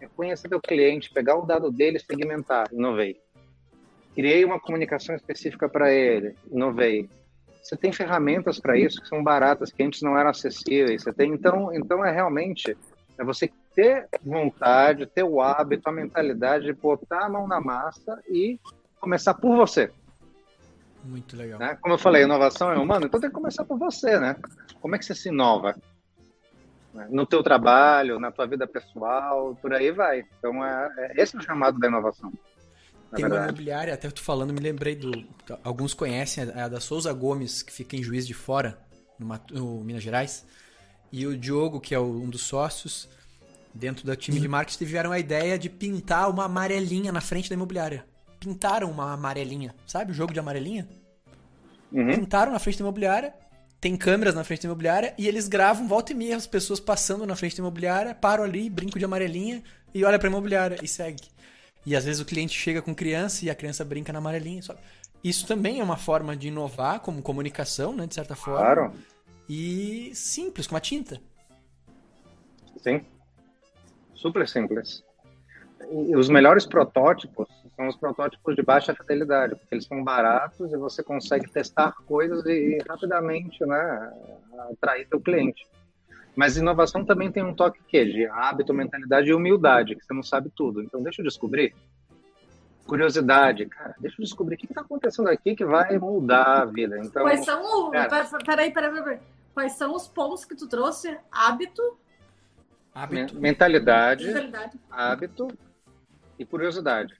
É conhecer o cliente, pegar o dado dele, segmentar, inovei. Criei uma comunicação específica para ele, inovei. Você tem ferramentas para isso que são baratas, que antes não eram acessíveis. Você tem, então, então é realmente é você ter vontade, ter o hábito, a mentalidade de botar a mão na massa e começar por você. Muito legal. Né? Como eu falei, inovação é humana, então tem que começar por você, né? Como é que você se inova? No teu trabalho, na tua vida pessoal, por aí vai. Então, é, é esse é o chamado da inovação. Tem uma imobiliária, até tu falando, me lembrei do. Alguns conhecem a da Souza Gomes, que fica em Juiz de Fora, no, no Minas Gerais. E o Diogo, que é um dos sócios, dentro do time de marketing, tiveram a ideia de pintar uma amarelinha na frente da imobiliária. Pintaram uma amarelinha, sabe o jogo de amarelinha? Uhum. Pintaram na frente da imobiliária, tem câmeras na frente da imobiliária e eles gravam volta e meia as pessoas passando na frente da imobiliária, param ali, brinco de amarelinha e olha pra imobiliária e segue. E às vezes o cliente chega com criança e a criança brinca na amarelinha. Só. Isso também é uma forma de inovar como comunicação, né, de certa forma. Claro e simples, com uma tinta. Sim. Super simples. Os melhores protótipos são os protótipos de baixa fidelidade, porque eles são baratos e você consegue testar coisas e, rapidamente né, atrair seu cliente. Mas inovação também tem um toque que de hábito, mentalidade e humildade, que você não sabe tudo. Então deixa eu descobrir. Curiosidade, cara, deixa eu descobrir o que está acontecendo aqui que vai mudar a vida. Então, Quais são. Cara, peraí, peraí, peraí. Quais são os pontos que tu trouxe? Hábito. Hábito. Mentalidade, mentalidade. hábito e curiosidade.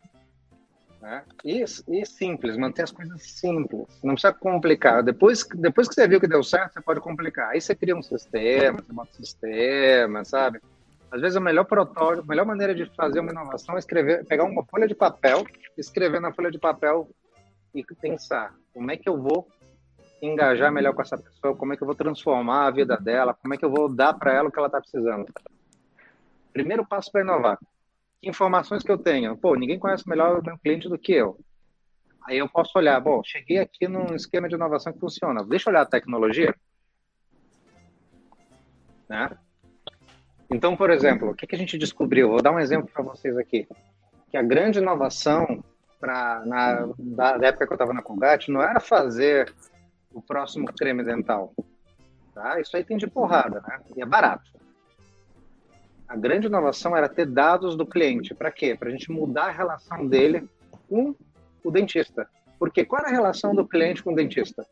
Né? E, e, simples, manter as coisas simples. Não precisa complicar. Depois, depois que você viu que deu certo, você pode complicar. Aí você cria um sistema, você bota um sistema, sabe? Às vezes a melhor protótipo, a melhor maneira de fazer uma inovação é escrever, pegar uma folha de papel, escrever na folha de papel e pensar como é que eu vou engajar melhor com essa pessoa, como é que eu vou transformar a vida dela, como é que eu vou dar para ela o que ela está precisando. Primeiro passo para inovar. Informações que eu tenho? Pô, ninguém conhece melhor o meu cliente do que eu. Aí eu posso olhar, bom, cheguei aqui num esquema de inovação que funciona. Deixa eu olhar a tecnologia. Né? Então, por exemplo, o que, que a gente descobriu? Vou dar um exemplo para vocês aqui. Que a grande inovação pra, na, da época que eu estava na Colgate não era fazer o próximo creme dental. Tá? Isso aí tem de porrada, né? E é barato. A grande inovação era ter dados do cliente. Para quê? Para a gente mudar a relação dele com o dentista. Porque qual é a relação do cliente com o dentista?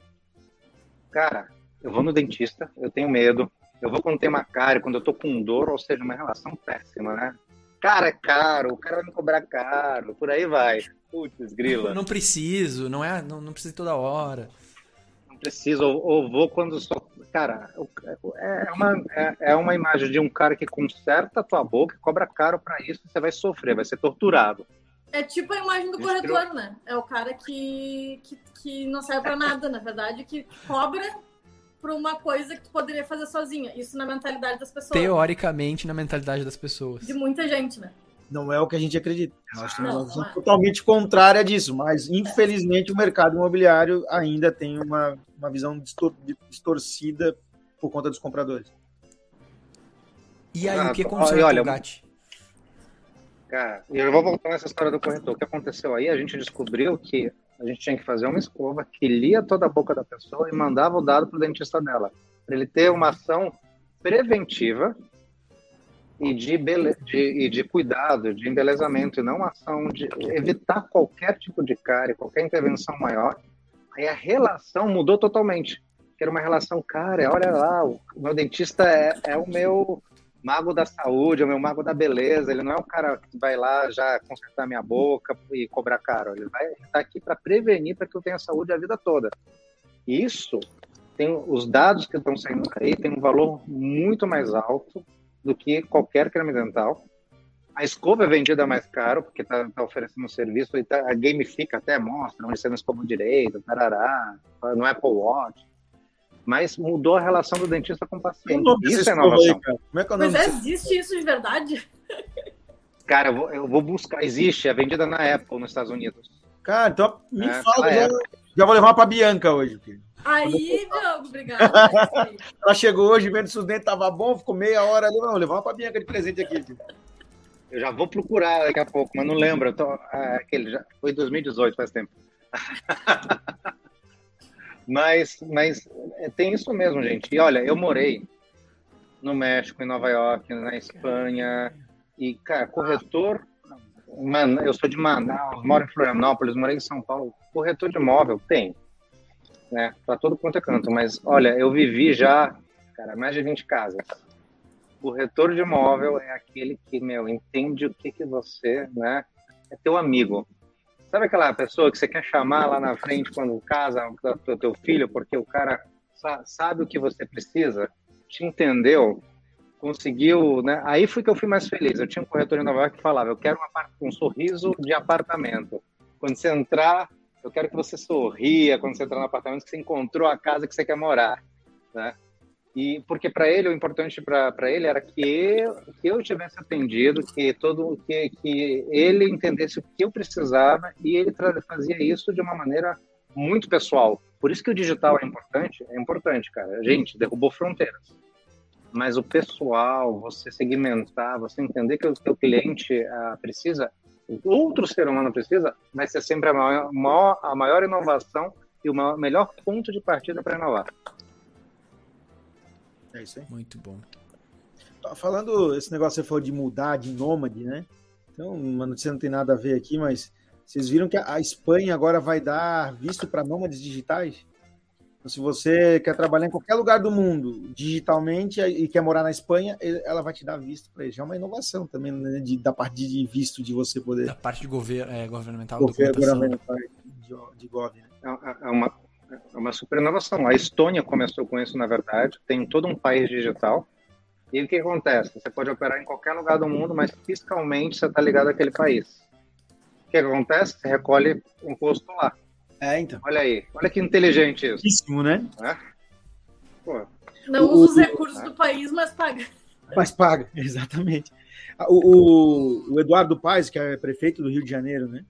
Cara, eu vou no dentista, eu tenho medo, eu vou quando tem uma cárie, quando eu tô com dor, ou seja, uma relação péssima, né? Cara, é caro, o cara vai me cobrar caro, por aí vai. Putz, grila. Não preciso, não é, não, não precisa toda hora preciso, ou, ou vou quando só. Cara, é uma, é, é, uma imagem de um cara que conserta a tua boca, cobra caro para isso, você vai sofrer, vai ser torturado. É tipo a imagem do corretor, né? É o cara que, que, que não serve para nada, na verdade, que cobra por uma coisa que tu poderia fazer sozinha. Isso na mentalidade das pessoas. Teoricamente, na mentalidade das pessoas. De muita gente, né? Não é o que a gente acredita. Nós temos uma visão é. totalmente contrária disso, mas infelizmente o mercado imobiliário ainda tem uma, uma visão distor- distorcida por conta dos compradores. E aí, Ah, o que olha, aconteceu olha, com o Gatti? Cara, e eu vou voltar nessa história do corretor. O que aconteceu aí? A gente descobriu que a gente tinha que fazer uma escova que lia toda a boca da pessoa e mandava o dado para o dentista dela. Para ele ter uma ação preventiva e de, bele... de, e de cuidado, de embelezamento, e não uma ação de evitar qualquer tipo de cárie, qualquer intervenção maior. Aí a relação mudou totalmente. Que era uma relação, cara, olha lá, o meu dentista é, é o meu mago da saúde, é o meu mago da beleza. Ele não é o cara que vai lá já consertar minha boca e cobrar caro. Ele vai estar aqui para prevenir para que eu tenha saúde a vida toda. Isso tem os dados que estão saindo aí tem um valor muito mais alto do que qualquer creme dental. A escova é vendida mais caro, porque está tá oferecendo um serviço, e tá, a gamifica até mostra onde você não escovou direito, tarará, no Apple Watch. Mas mudou a relação do dentista com o paciente. Isso é escova inovação. aí? Como é que é o Mas nome é, existe isso de verdade? Cara, eu vou, eu vou buscar. Existe, é vendida na Apple nos Estados Unidos. Cara, então me É, fala, já, já vou levar pra Bianca hoje. filho. Aí, Diogo, obrigada. Ela chegou hoje vendo se os dentes estavam bons, ficou meia hora ali. Não, vou levar uma pra Bianca de presente aqui. filho. Eu já vou procurar daqui a pouco, mas não lembro. Tô, ah, aquele já foi 2018, faz tempo. mas, mas é, tem isso mesmo, gente. E olha, eu morei no México, em Nova York, na Espanha. E, cara, corretor. Mano, eu sou de Manaus, moro em Florianópolis, morei em São Paulo. Corretor de imóvel tem, né? Para todo quanto é canto. Mas, olha, eu vivi já, cara, mais de 20 casas. Corretor de imóvel é aquele que, meu, entende o que que você, né? É teu amigo. Sabe aquela pessoa que você quer chamar lá na frente quando casa o teu filho, porque o cara sa- sabe o que você precisa, te entendeu, conseguiu, né? Aí foi que eu fui mais feliz. Eu tinha um corretor em Nova York que falava: eu quero um sorriso de apartamento. Quando você entrar, eu quero que você sorria quando você entrar no apartamento que você encontrou a casa que você quer morar, né? E porque para ele o importante para ele era que eu, que eu tivesse atendido, que todo que, que ele entendesse o que eu precisava e ele fazia isso de uma maneira muito pessoal. Por isso que o digital é importante, é importante, cara. Gente, derrubou fronteiras. Mas o pessoal, você segmentar, você entender que o teu cliente ah, precisa, outro ser humano precisa, vai ser sempre a maior, maior- a maior inovação e o maior- melhor ponto de partida para inovar. É isso aí. Muito bom. Falando esse negócio que você falou de mudar, de nômade, né? Então, uma notícia não tem nada a ver aqui, mas vocês viram que a Espanha agora vai dar visto para nômades digitais? Então, se você quer trabalhar em qualquer lugar do mundo digitalmente e quer morar na Espanha, ela vai te dar visto para isso. É uma inovação também né, de- da parte de visto de você poder Da parte de governo, é, governamental, governo documentação. de, de gov. né? É é uma, é uma super inovação. A Estônia começou com isso, na verdade. Tem todo um país digital. E o que acontece? Você pode operar em qualquer lugar do mundo, mas fiscalmente você está ligado àquele país. O que acontece? Você recolhe imposto lá. É, então. Olha aí. Olha que inteligente isso. Pouquíssimo, né? Né? Pô, Não O- usa os recursos do país, mas paga. Mas paga, exatamente. Ah, O, o- o Eduardo Paes, que é prefeito do Rio de Janeiro, né?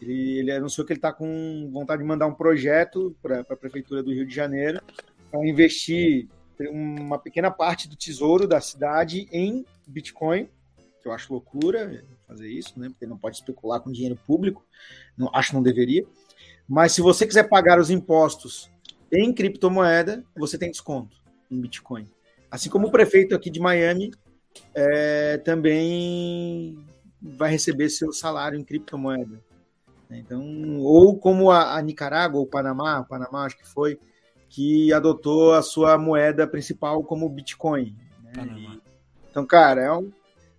Ele, ele anunciou que ele está com vontade de mandar um projeto para a prefeitura do Rio de Janeiro para investir uma pequena parte do tesouro da cidade em Bitcoin, que eu acho loucura fazer isso, né? Porque não pode especular com dinheiro público, não, acho que não deveria. Mas se você quiser pagar os impostos em criptomoeda, você tem desconto em Bitcoin. Assim como o prefeito aqui de Miami é, também vai receber seu salário em criptomoeda. Né? Então, ou como a, a Nicarágua, ou Panamá, o Panamá acho que foi, que adotou a sua moeda principal como o Bitcoin. né? E- então, cara, é um-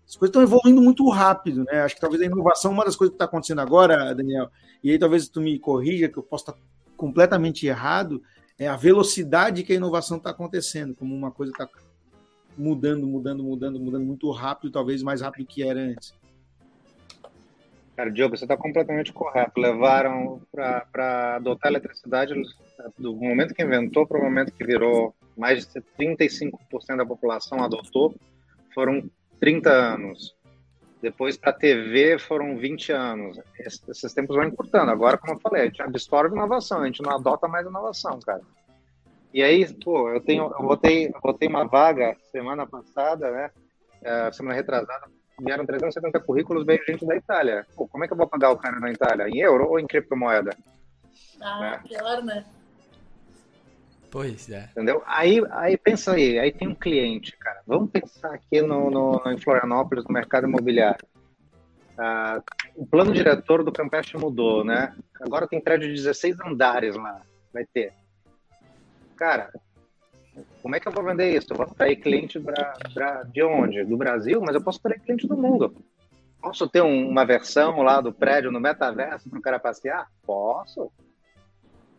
as coisas estão evoluindo muito rápido, né? Acho que talvez a inovação, uma das coisas que está acontecendo agora, Daniel, e aí talvez tu me corrija, que eu posso estar completamente errado, é a velocidade que a inovação está acontecendo, como uma coisa está mudando, mudando, mudando, mudando muito rápido, talvez mais rápido que era antes. Cara, Diogo, você está completamente correto. Levaram para adotar a eletricidade do momento que inventou para o momento que virou mais de 35% da população adotou, foram 30 anos. Depois, para a TV, foram 20 anos. Esses tempos vão encurtando. Agora, como eu falei, a gente absorve inovação, a gente não adota mais inovação, cara. E aí, pô, eu tenho, eu botei, eu botei uma vaga semana passada, né? É, semana retrasada, vieram 370 currículos, veio gente da Itália. Pô, como é que eu vou pagar o cara na Itália? Em euro ou em criptomoeda? Ah, é. pior, né? Pois é. Entendeu? Aí, aí pensa aí, aí tem um cliente, cara. Vamos pensar aqui no, no, em Florianópolis, no mercado imobiliário. Ah, o plano diretor do Campeche mudou, né? Agora tem prédio de 16 andares lá, vai ter. Cara, como é que eu vou vender isso? Eu vou atrair cliente pra, pra, de onde? Do Brasil, mas eu posso atrair cliente do mundo. Posso ter um, uma versão lá do prédio no metaverso para o cara passear? Posso.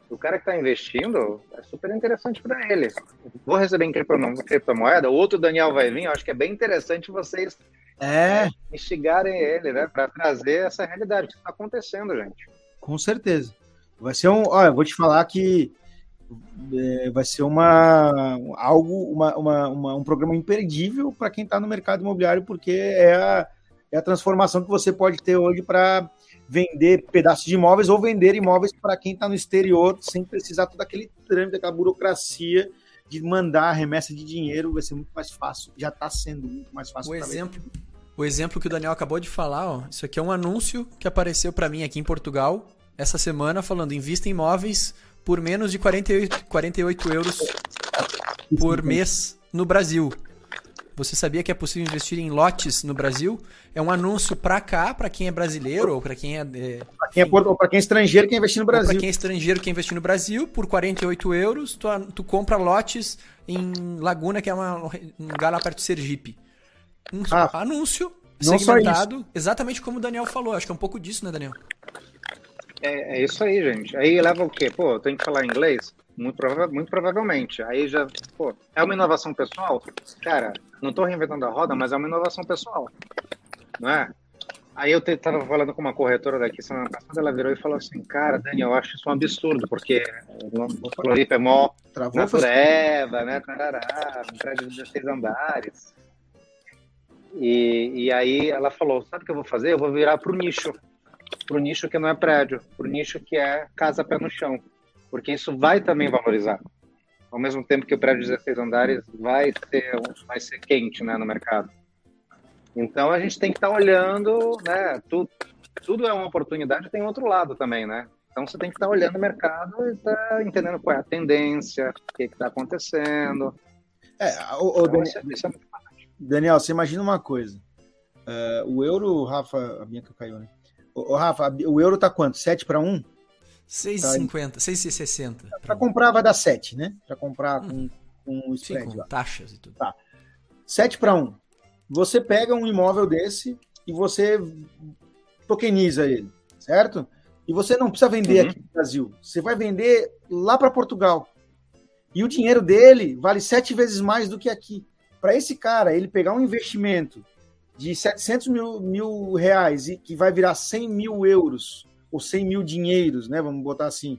O cara que está investindo é super interessante para ele. Vou receber em criptomoeda, outro Daniel vai vir, eu acho que é bem interessante vocês é. é instigarem ele, né, para trazer essa realidade que está acontecendo, gente. Com certeza. Vai ser um. Olha, eu vou te falar que é, vai ser uma algo uma, uma, uma um programa imperdível para quem está no mercado imobiliário porque é a, é a transformação que você pode ter hoje para vender pedaços de imóveis ou vender imóveis para quem está no exterior sem precisar todo aquele trâmite aquela burocracia de mandar remessa de dinheiro vai ser muito mais fácil já está sendo muito mais fácil o exemplo o exemplo que o Daniel acabou de falar ó, isso aqui é um anúncio que apareceu para mim aqui em Portugal essa semana falando invista em imóveis por menos de 48, 48 euros por mês no Brasil. Você sabia que é possível investir em lotes no Brasil? É um anúncio para cá, para quem é brasileiro ou para quem é. é para quem, é, quem é estrangeiro que investir no Brasil. Para quem é estrangeiro que investir no Brasil, por 48 euros, tu, tu compra lotes em Laguna, que é uma, um lugar lá perto de Sergipe. Um ah, anúncio segmentado, exatamente como o Daniel falou. Acho que é um pouco disso, né, Daniel? É, é, isso aí, gente. Aí leva o quê? Pô, eu tenho que falar inglês? Muito, prova muito provavelmente. Aí já, pô, é uma inovação pessoal? Cara, não estou reinventando a roda, mas é uma inovação pessoal. Não é? Aí eu estava falando com uma corretora daqui semana passada, ela virou e falou assim, cara, Daniel, eu acho isso um absurdo, porque o Floripa é mó Travou natureba, né, tarará, um prédio de 16 andares. E, e aí ela falou, sabe o que eu vou fazer? Eu vou virar para o nicho para o nicho que não é prédio, para o nicho que é casa pé no chão, porque isso vai também valorizar. Ao mesmo tempo que o prédio de 16 andares vai ser, vai ser quente né, no mercado. Então a gente tem que estar tá olhando, né? Tudo, tudo é uma oportunidade, tem outro lado também, né? Então você tem que estar tá olhando o mercado e tá entendendo qual é a tendência, o que está acontecendo. É, o, o então, Daniel, isso é Daniel, você imagina uma coisa. Uh, o euro, Rafa, a Bianca caiu, né? Ô, Rafa, o euro tá quanto? 7 para 1? 6,50, 6,60. Para comprar vai dar 7, né? Para comprar com, hum. com o spread. Sim, com taxas e tudo. Tá. 7 para 1. Você pega um imóvel desse e você tokeniza ele, certo? E você não precisa vender uhum. aqui no Brasil. Você vai vender lá para Portugal. E o dinheiro dele vale sete vezes mais do que aqui. Para esse cara, ele pegar um investimento de 700 mil, mil reais e que vai virar 100 mil euros ou 100 mil dinheiros, né? Vamos botar assim.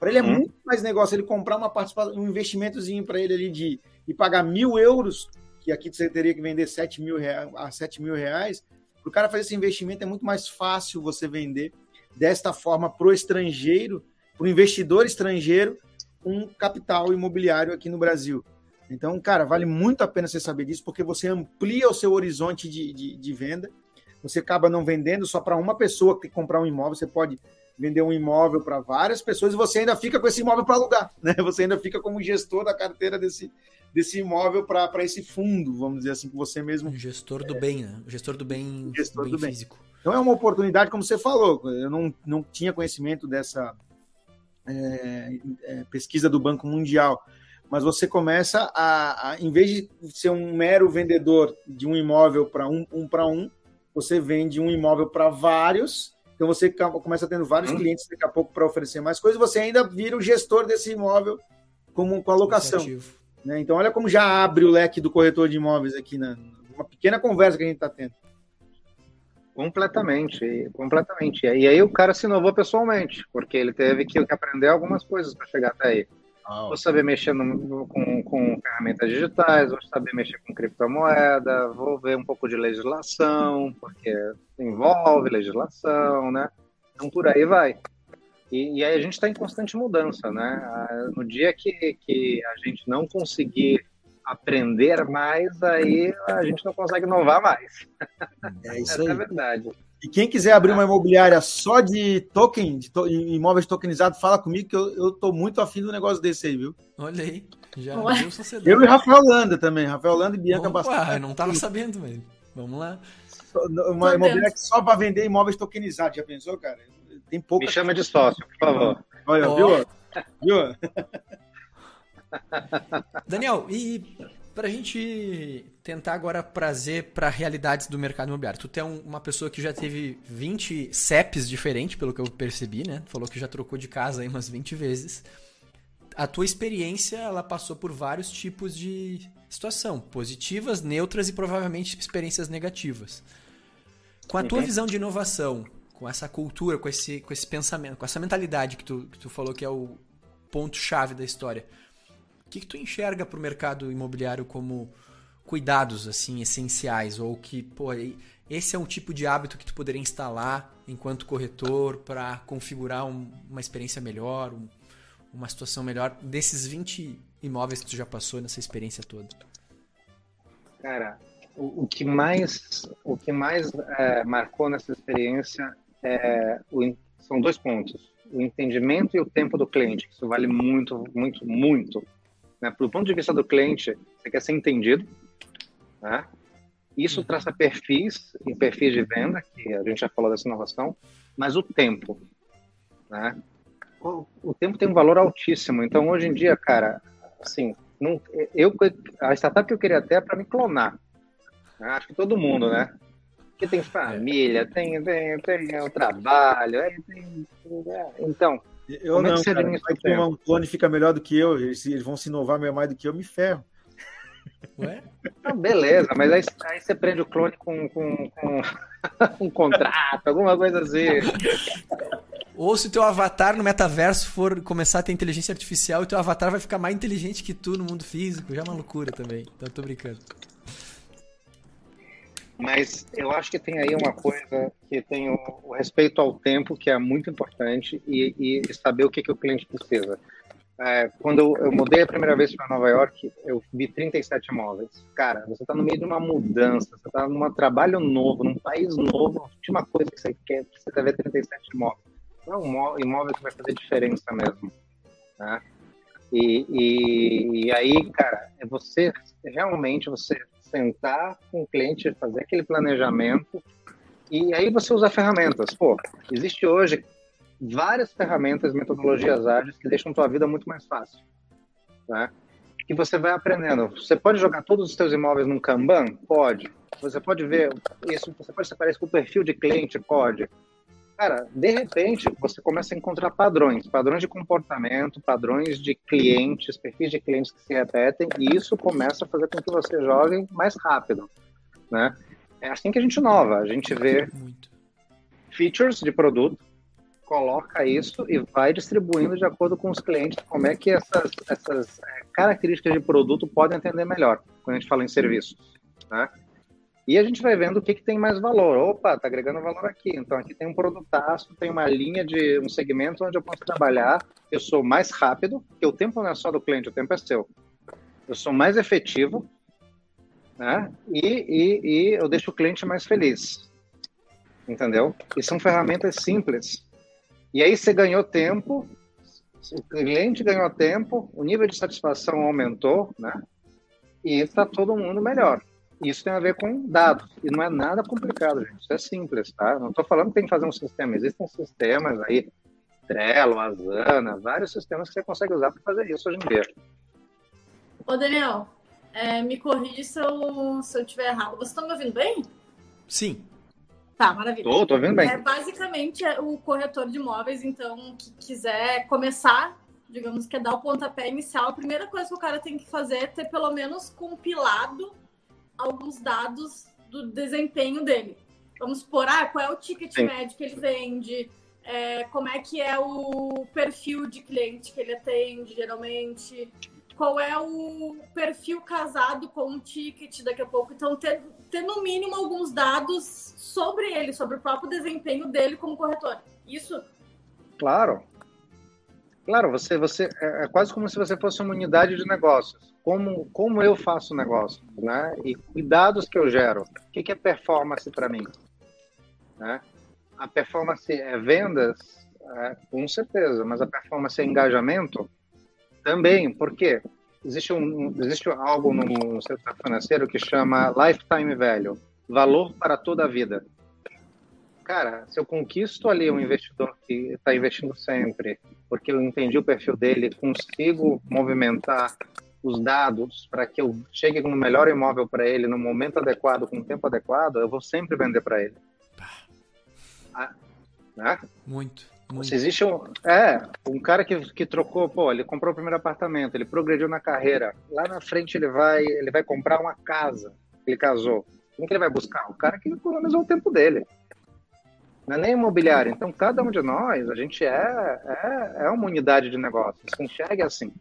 Para ele é uhum. muito mais negócio ele comprar uma participação, um investimentozinho para ele ali de e pagar mil euros, que aqui você teria que vender 7 mil reais, a 7 mil reais. Para o cara fazer esse investimento é muito mais fácil você vender desta forma para o estrangeiro, para o investidor estrangeiro, um capital imobiliário aqui no Brasil. Então, cara, vale muito a pena você saber disso, porque você amplia o seu horizonte de, de, de venda. Você acaba não vendendo só para uma pessoa que comprar um imóvel, você pode vender um imóvel para várias pessoas e você ainda fica com esse imóvel para alugar, né? Você ainda fica como gestor da carteira desse, desse imóvel para esse fundo, vamos dizer assim, que você mesmo. O gestor do é, bem, né? O gestor do bem, gestor bem, do bem físico. Então é uma oportunidade, como você falou. Eu não, não tinha conhecimento dessa é, é, pesquisa do Banco Mundial mas você começa a, a, em vez de ser um mero vendedor de um imóvel para um, um para um, você vende um imóvel para vários. Então você começa tendo vários hum. clientes daqui a pouco para oferecer mais coisas. Você ainda vira o gestor desse imóvel como com a locação. Né? Então olha como já abre o leque do corretor de imóveis aqui na uma pequena conversa que a gente está tendo. Completamente, completamente. E aí o cara se inovou pessoalmente, porque ele teve que aprender algumas coisas para chegar até aí. Oh. Vou saber mexer no, com, com ferramentas digitais, vou saber mexer com criptomoeda, vou ver um pouco de legislação, porque envolve legislação, né? Então por aí vai. E, e aí a gente está em constante mudança, né? No dia que, que a gente não conseguir aprender mais, aí a gente não consegue inovar mais. É isso aí. é verdade. E quem quiser abrir uma imobiliária só de token, de to imóveis tokenizados, fala comigo que eu, eu tô muito afim do negócio desse aí, viu? Olha aí. Já eu e Rafael Landa também. Rafael Landa e Bianca Bastos. Eu não tava sabendo, mas vamos lá. Uma imobiliária que só para vender imóveis tokenizados. Já pensou, cara? Tem pouco. Me chama de sócio, por favor. Olha, oh. viu? Viu? Daniel, e para a gente tentar agora trazer para realidades do mercado imobiliário. Tu é um, uma pessoa que já teve 20 CEPs diferentes, pelo que eu percebi, né? Falou que já trocou de casa aí umas 20 vezes. A tua experiência, ela passou por vários tipos de situação, positivas, neutras e provavelmente experiências negativas. Com a tua uhum. visão de inovação, com essa cultura, com esse, com esse pensamento, com essa mentalidade que tu, que tu falou que é o ponto-chave da história, que, que tu enxerga para o mercado imobiliário como cuidados assim essenciais ou que pô, esse é um tipo de hábito que tu poderia instalar enquanto corretor para configurar um, uma experiência melhor, um, uma situação melhor desses 20 imóveis que tu já passou nessa experiência toda? Cara, o, o que mais o que mais é, marcou nessa experiência é, o, são dois pontos: o entendimento e o tempo do cliente. Isso vale muito, muito, muito né? Do ponto de vista do cliente, você quer ser entendido, né? Isso uhum. traça perfis e perfis de venda, que a gente já falou dessa inovação, mas o tempo, né? O, o tempo tem um valor altíssimo. Então, hoje em dia, cara, assim, não, eu, a startup que eu queria até é para me clonar. Né? Acho que todo mundo, né? Porque tem família, tem, tem, tem o trabalho, tem, é, então, eu Como não, é que cara, vai que um clone fica melhor do que eu, eles, eles vão se inovar mais do que eu, me ferro. Ué? Não, beleza, mas aí, aí, você prende o clone com, com, com um contrato, alguma coisa assim. Ou se o teu avatar no metaverso for começar a ter inteligência artificial, o teu avatar vai ficar mais inteligente que tu no mundo físico, já é uma loucura também. Então eu tô brincando. Mas eu acho que tem aí uma coisa que tem o, o respeito ao tempo, que é muito importante, e, e saber o que, que o cliente precisa. É, quando eu, mudei a primeira vez para Nova York, eu vi 37 imóveis. Cara, você está no meio de uma mudança, você está num trabalho novo, num país novo, a última coisa que você quer, você ver 37 imóveis. É um imóvel que vai fazer diferença mesmo. Né? E, e, e aí, cara, é você realmente você sentar com o cliente, fazer aquele planejamento e aí você usa ferramentas. Pô, existe hoje várias ferramentas, metodologias ágeis que deixam tua vida muito mais fácil, né? Que você vai aprendendo. Você pode jogar todos os seus imóveis num Kanban? Pode. Você pode ver isso, você pode separar isso com o perfil de cliente? Pode. Cara, de repente, você começa a encontrar padrões, padrões de comportamento, padrões de clientes, perfis de clientes que se repetem, e isso começa a fazer com que você jogue mais rápido, né? É assim que a gente inova, a gente vê features de produto, coloca isso e vai distribuindo de acordo com os clientes como é que essas, essas é, características de produto podem atender melhor, quando a gente fala em serviços, né? E a gente vai vendo o que, que tem mais valor. Opa, tá agregando valor aqui. Então aqui tem um produtaço, tem uma linha de um segmento onde eu posso trabalhar. Eu sou mais rápido, porque o tempo não é só do cliente, o tempo é seu. Eu sou mais efetivo, né? E, e, e eu deixo o cliente mais feliz. Entendeu? E são ferramentas simples. E aí você ganhou tempo, o cliente ganhou tempo, o nível de satisfação aumentou, né? E está todo mundo melhor. Isso tem a ver com dados. E não é nada complicado, gente. Isso é simples, tá? Não estou falando que tem que fazer um sistema. Existem sistemas aí, Trello, Asana, vários sistemas que você consegue usar para fazer isso hoje em dia. Ô, Daniel, é, me corrige se eu, se eu estiver errado. Você está me ouvindo bem? Sim. Tá, maravilha. Tô, tô ouvindo bem. É, basicamente, é o corretor de imóveis, então, que quiser começar, digamos que é dar o pontapé inicial, a primeira coisa que o cara tem que fazer é ter pelo menos compilado alguns dados do desempenho dele. Vamos supor, ah, qual é o ticket Sim. médio que ele vende, é, como é que é o perfil de cliente que ele atende, geralmente, qual é o perfil casado com o ticket daqui a pouco. Então, ter, ter no mínimo alguns dados sobre ele, sobre o próprio desempenho dele como corretor. Isso? Claro. Claro, você, você é, é quase como se você fosse uma unidade de negócios. Como, como eu faço negócio, né? E cuidados que eu gero. O que, que é performance para mim? Né? A performance é vendas, é, com certeza, mas a performance é engajamento também. Por quê? Existe, um, existe algo no setor financeiro que chama lifetime value, valor para toda a vida cara, se eu conquisto ali um investidor que está investindo sempre, porque eu entendi o perfil dele, consigo movimentar os dados para que eu chegue com o melhor imóvel para ele no momento adequado, com o tempo adequado, eu vou sempre vender para ele. Ah, né? Muito. Muito. Se existe um, é, um cara que, que trocou, pô, ele comprou o primeiro apartamento, ele progrediu na carreira, lá na frente ele vai, ele vai comprar uma casa, ele casou. Quem que ele vai buscar? O cara que economizou o tempo dele não é nem imobiliário. Então, cada um de nós, a gente é, é, é uma unidade de negócio. Se enxergue assim.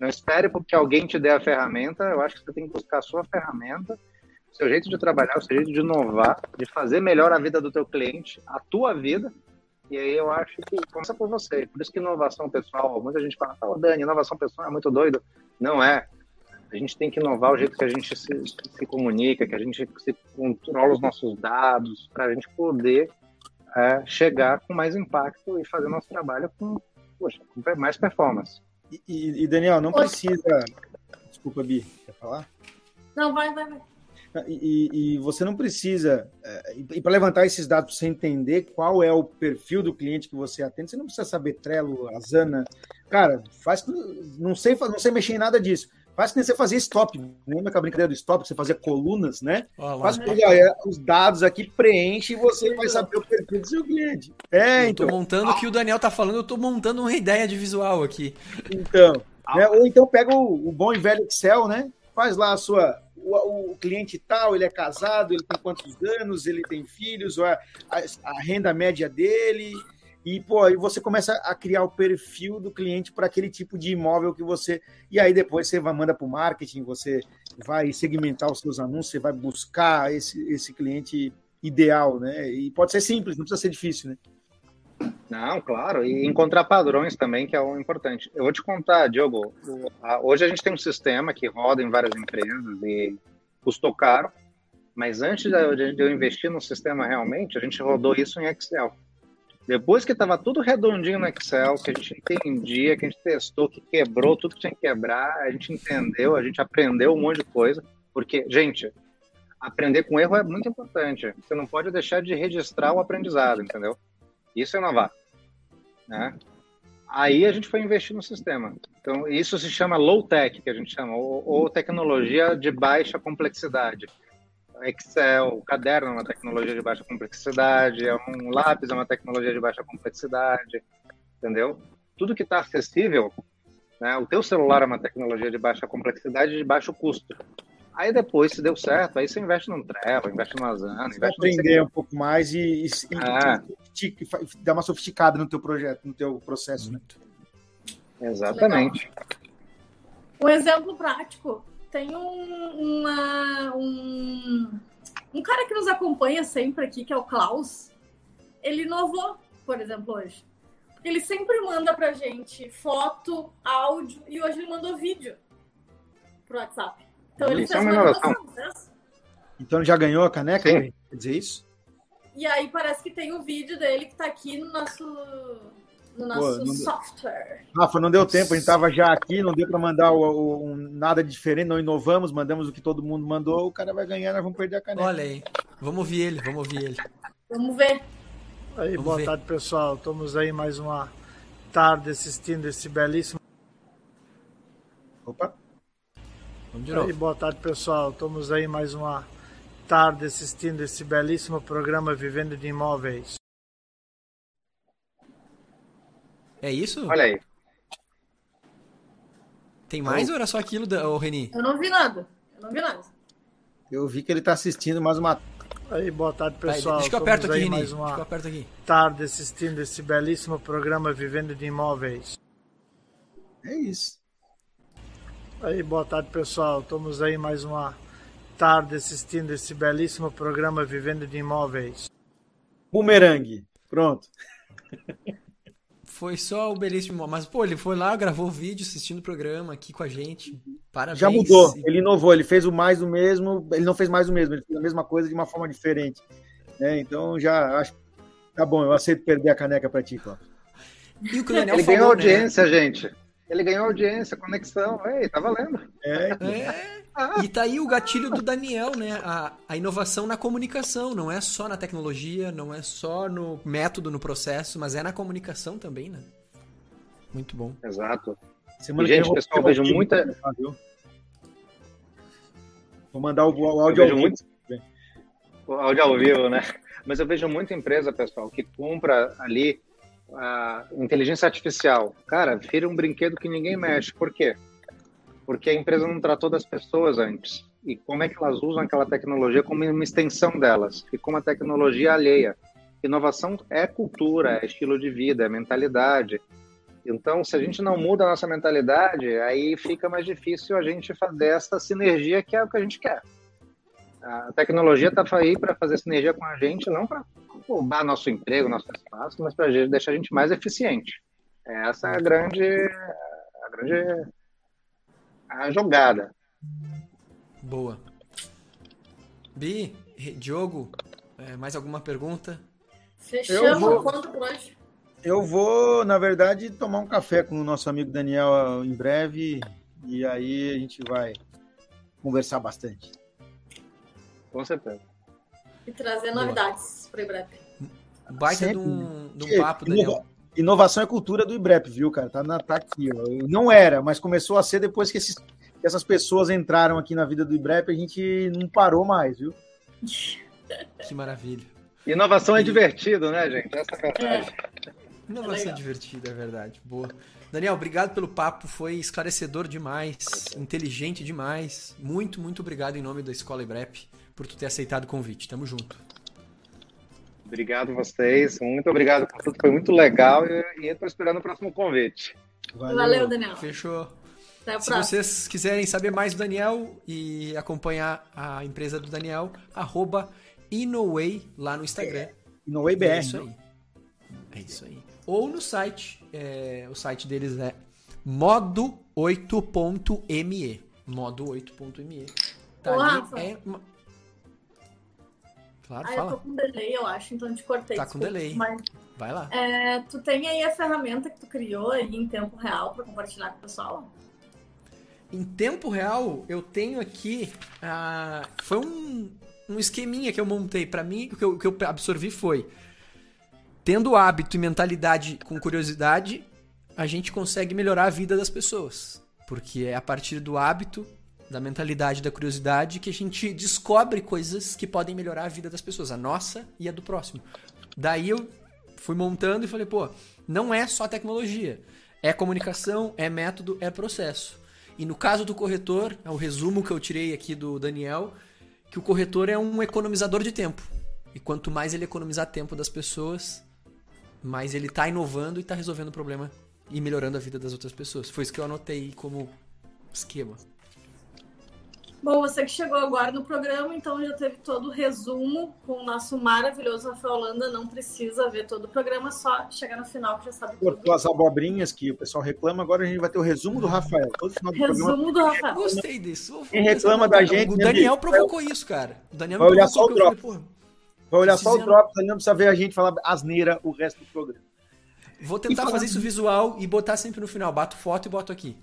Não espere porque alguém te dê a ferramenta. Eu acho que você tem que buscar a sua ferramenta, o seu jeito de trabalhar, o seu jeito de inovar, de fazer melhor a vida do teu cliente, a tua vida. E aí eu acho que começa por você. Por isso que inovação pessoal, muita gente fala, oh, Dani, inovação pessoal é muito doido. Não é. A gente tem que inovar o jeito que a gente se, se comunica, que a gente se controla os nossos dados, para a gente poder é, chegar com mais impacto e fazer nosso trabalho com, poxa, com mais performance. E, e, Daniel, não precisa. Desculpa, Bi, quer falar? Não, vai, vai, vai. E, e, você não precisa, é, e para levantar esses dados, você entender qual é o perfil do cliente que você atende, você não precisa saber Trello, Asana. Cara, faz, não sei, não sei mexer em nada disso. Faz que nem você fazia stop. Lembra que a brincadeira do stop? Você fazia colunas, né? Olá, Faz pegar os dados aqui, preenche e você vai saber o perfil do seu cliente. É, eu então. Tô montando o que o Daniel tá falando, eu tô montando uma ideia de visual aqui. Então. Né? Ou então pega o, o, bom e velho Excel, né? Faz lá a sua. O, cliente tal, ele é casado, ele tem quantos anos, ele tem filhos, ou a, a, a renda média dele, e, pô, aí você começa a criar o perfil do cliente para aquele tipo de imóvel que você. E aí depois você vai, manda para o marketing, você vai segmentar os seus anúncios, você vai buscar esse, esse cliente ideal, né? E pode ser simples, não precisa ser difícil, né? Não, claro, e encontrar padrões também, que é o importante. Eu vou te contar, Diogo, hoje a gente tem um sistema que roda em várias empresas e custou caro, mas antes de eu investir no sistema realmente, a gente rodou isso em Excel. Depois que estava tudo redondinho no Excel, que a gente entendia, que a gente testou, que quebrou tudo que tinha que quebrar, a gente entendeu, a gente aprendeu um monte de coisa. Porque, gente, aprender com erro é muito importante. Você não pode deixar de registrar o aprendizado, entendeu? Isso é inovar. Né? Aí a gente foi investir no sistema. Então, isso se chama low tech, que a gente chama, ou, ou tecnologia de baixa complexidade. Excel, o caderno é uma tecnologia de baixa complexidade, é um lápis é uma tecnologia de baixa complexidade, entendeu? Tudo que está acessível, né? O teu celular é uma tecnologia de baixa complexidade e de baixo custo. Aí depois, se deu certo, aí você investe no Trello, investe no Asana, investe aprender um pouco mais e, e, e, e dar uma sofisticada no teu projeto, no teu processo, né? Exatamente. Um exemplo prático tem um, uma, um, um cara que nos acompanha sempre aqui, que é o Klaus. Ele inovou, por exemplo, hoje. Ele sempre manda pra gente foto, áudio, e hoje ele mandou vídeo pro WhatsApp. Então ele isso fez é uma inovação. Então já ganhou a caneca? Sim. Quer dizer isso? E aí parece que tem o um vídeo dele que tá aqui no nosso no nosso Pô, software. Rafa, não deu tempo, a gente estava já aqui, não deu para mandar o, o, um, nada diferente, não inovamos, mandamos o que todo mundo mandou, o cara vai ganhar, nós vamos perder a caneta. Olha aí, vamos ouvir ele, vamos ouvir ele. Vamos ver. Aí, vamos boa ver. tarde, pessoal. Estamos aí mais uma tarde assistindo esse belíssimo. Opa. Vamos de novo. Aí, boa tarde, pessoal. Estamos aí mais uma tarde assistindo esse belíssimo programa Vivendo de Imóveis. É isso? Olha aí. Tem mais ou era só aquilo, o Reni? Eu não vi nada. Eu não vi nada. Eu vi que ele tá assistindo mais uma Aí, boa tarde, pessoal. Vai, deixa que eu aperto aqui, mais uma eu aperto aqui. tarde assistindo esse belíssimo programa Vivendo de Imóveis. É isso. Aí, boa tarde, pessoal. Estamos aí mais uma tarde assistindo esse belíssimo programa Vivendo de Imóveis. Bumerangue. Pronto. Foi só o belíssimo. Mas, pô, ele foi lá, gravou vídeo, assistindo o programa aqui com a gente. Parabéns. Já mudou, ele inovou, ele fez o mais do mesmo, ele não fez mais do mesmo, ele fez a mesma coisa de uma forma diferente. É, então já acho. Tá bom, eu aceito perder a caneca pra ti, Cláudio. E o o ele falou, ganhou né? audiência, gente. Ele ganhou audiência, conexão. Ei, tá valendo. É. é. Ah. E tá aí o gatilho do Daniel, né? A, a inovação na comunicação, não é só na tecnologia, não é só no método, no processo, mas é na comunicação também, né? Muito bom. Exato. Semana e, gente, pessoal, vejo muita. Vou mandar o, o áudio ao vivo. Muito... O áudio ao vivo, né? Mas eu vejo muita empresa, pessoal, que compra ali a inteligência artificial. Cara, vira um brinquedo que ninguém mexe. Por quê? porque a empresa não tratou das pessoas antes. E como é que elas usam aquela tecnologia como uma extensão delas, e como a tecnologia alheia. Inovação é cultura, é estilo de vida, é mentalidade. Então, se a gente não muda a nossa mentalidade, aí fica mais difícil a gente fazer essa sinergia que é o que a gente quer. A tecnologia está aí para fazer sinergia com a gente, não para roubar nosso emprego, nosso espaço, mas para deixar a gente mais eficiente. Essa é a grande, a grande a jogada. Boa. Bi, Diogo, é, mais alguma pergunta? Fechamos vou, quanto por hoje. Eu vou, na verdade, tomar um café com o nosso amigo Daniel em breve e aí a gente vai conversar bastante. Com certeza. E trazer Boa. novidades para o IBREP. Baita de um, de um papo, Daniel. Inovação é cultura do IBREP, viu, cara? Tá, na, tá aqui, ó. Não era, mas começou a ser depois que, esses, que essas pessoas entraram aqui na vida do IBREP, a gente não parou mais, viu? Que maravilha. Inovação é divertido, né, gente? Essa é a verdade. É. Inovação é, é divertida, é verdade. Boa. Daniel, obrigado pelo papo, foi esclarecedor demais, inteligente demais. Muito, muito obrigado em nome da Escola IBREP por tu ter aceitado o convite. Tamo junto. Obrigado vocês, muito obrigado por tudo, foi muito legal e estou esperando o próximo convite. Valeu, Valeu Daniel. Fechou. Se vocês quiserem saber mais do Daniel e acompanhar a empresa do Daniel, arroba Inoway lá no Instagram. É, InowayBR. É isso aí. É isso aí. Ou no site, é, o site deles é modo8.me. Modo8.me. Tá Ô, ali, é Claro, ah, fala. eu tô com delay, eu acho, então te cortei. Tá desculpa, com delay. Mas, Vai lá. É, tu tem aí a ferramenta que tu criou aí em tempo real para compartilhar com o pessoal? Em tempo real, eu tenho aqui. Uh, foi um, um esqueminha que eu montei. para mim, o que eu, que eu absorvi foi: tendo hábito e mentalidade com curiosidade, a gente consegue melhorar a vida das pessoas. Porque é a partir do hábito da mentalidade, da curiosidade, que a gente descobre coisas que podem melhorar a vida das pessoas, a nossa e a do próximo. Daí eu fui montando e falei, pô, não é só tecnologia. É comunicação, é método, é processo. E no caso do corretor, é o resumo que eu tirei aqui do Daniel, que o corretor é um economizador de tempo. E quanto mais ele economizar tempo das pessoas, mais ele está inovando e está resolvendo o problema e melhorando a vida das outras pessoas. Foi isso que eu anotei como esquema. Bom, você que chegou agora no programa, então já teve todo o resumo com o nosso maravilhoso Rafael Holanda. Não precisa ver todo o programa, só chegar no final que já sabe tudo. Cortou as abobrinhas que o pessoal reclama, agora a gente vai ter o resumo do Rafael. Todo final do resumo programa. do Rafael. Gostei disso. Quem reclama da gente. O Daniel né, provocou isso, cara. O Daniel vai olhar só o Drops. Falei, vai olhar só o Drops, não precisa ver a gente falar asneira o resto do programa. Vou tentar fazer isso visual e botar sempre no final. Bato foto e boto aqui.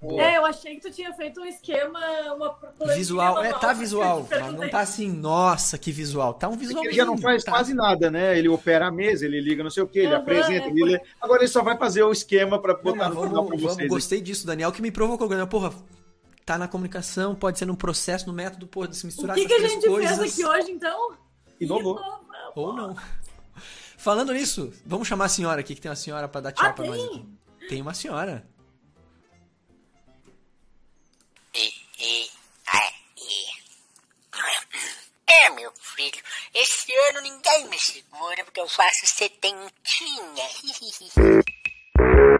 Boa. É, eu achei que tu tinha feito um esquema, uma visual, é, tá visual, mas não tá assim, nossa, que visual. Tá um visual. Ele já não faz tá. quase nada, né? Ele opera a mesa, ele liga não sei o que, ele uhum, apresenta, é, ele... agora ele só vai fazer o esquema para botar não, no final para vocês. Gostei disso, Daniel, que me provocou, porra, tá na comunicação, pode ser num processo, no método, porra, de se misturar o que que a gente coisas. fez aqui hoje, então? Inovou. Ou não. Falando nisso, vamos chamar a senhora aqui, que tem uma senhora para dar tchau ah, pra tem? nós aqui. Tem uma senhora. É, meu filho. Esse ano ninguém me segura porque eu faço setentinha.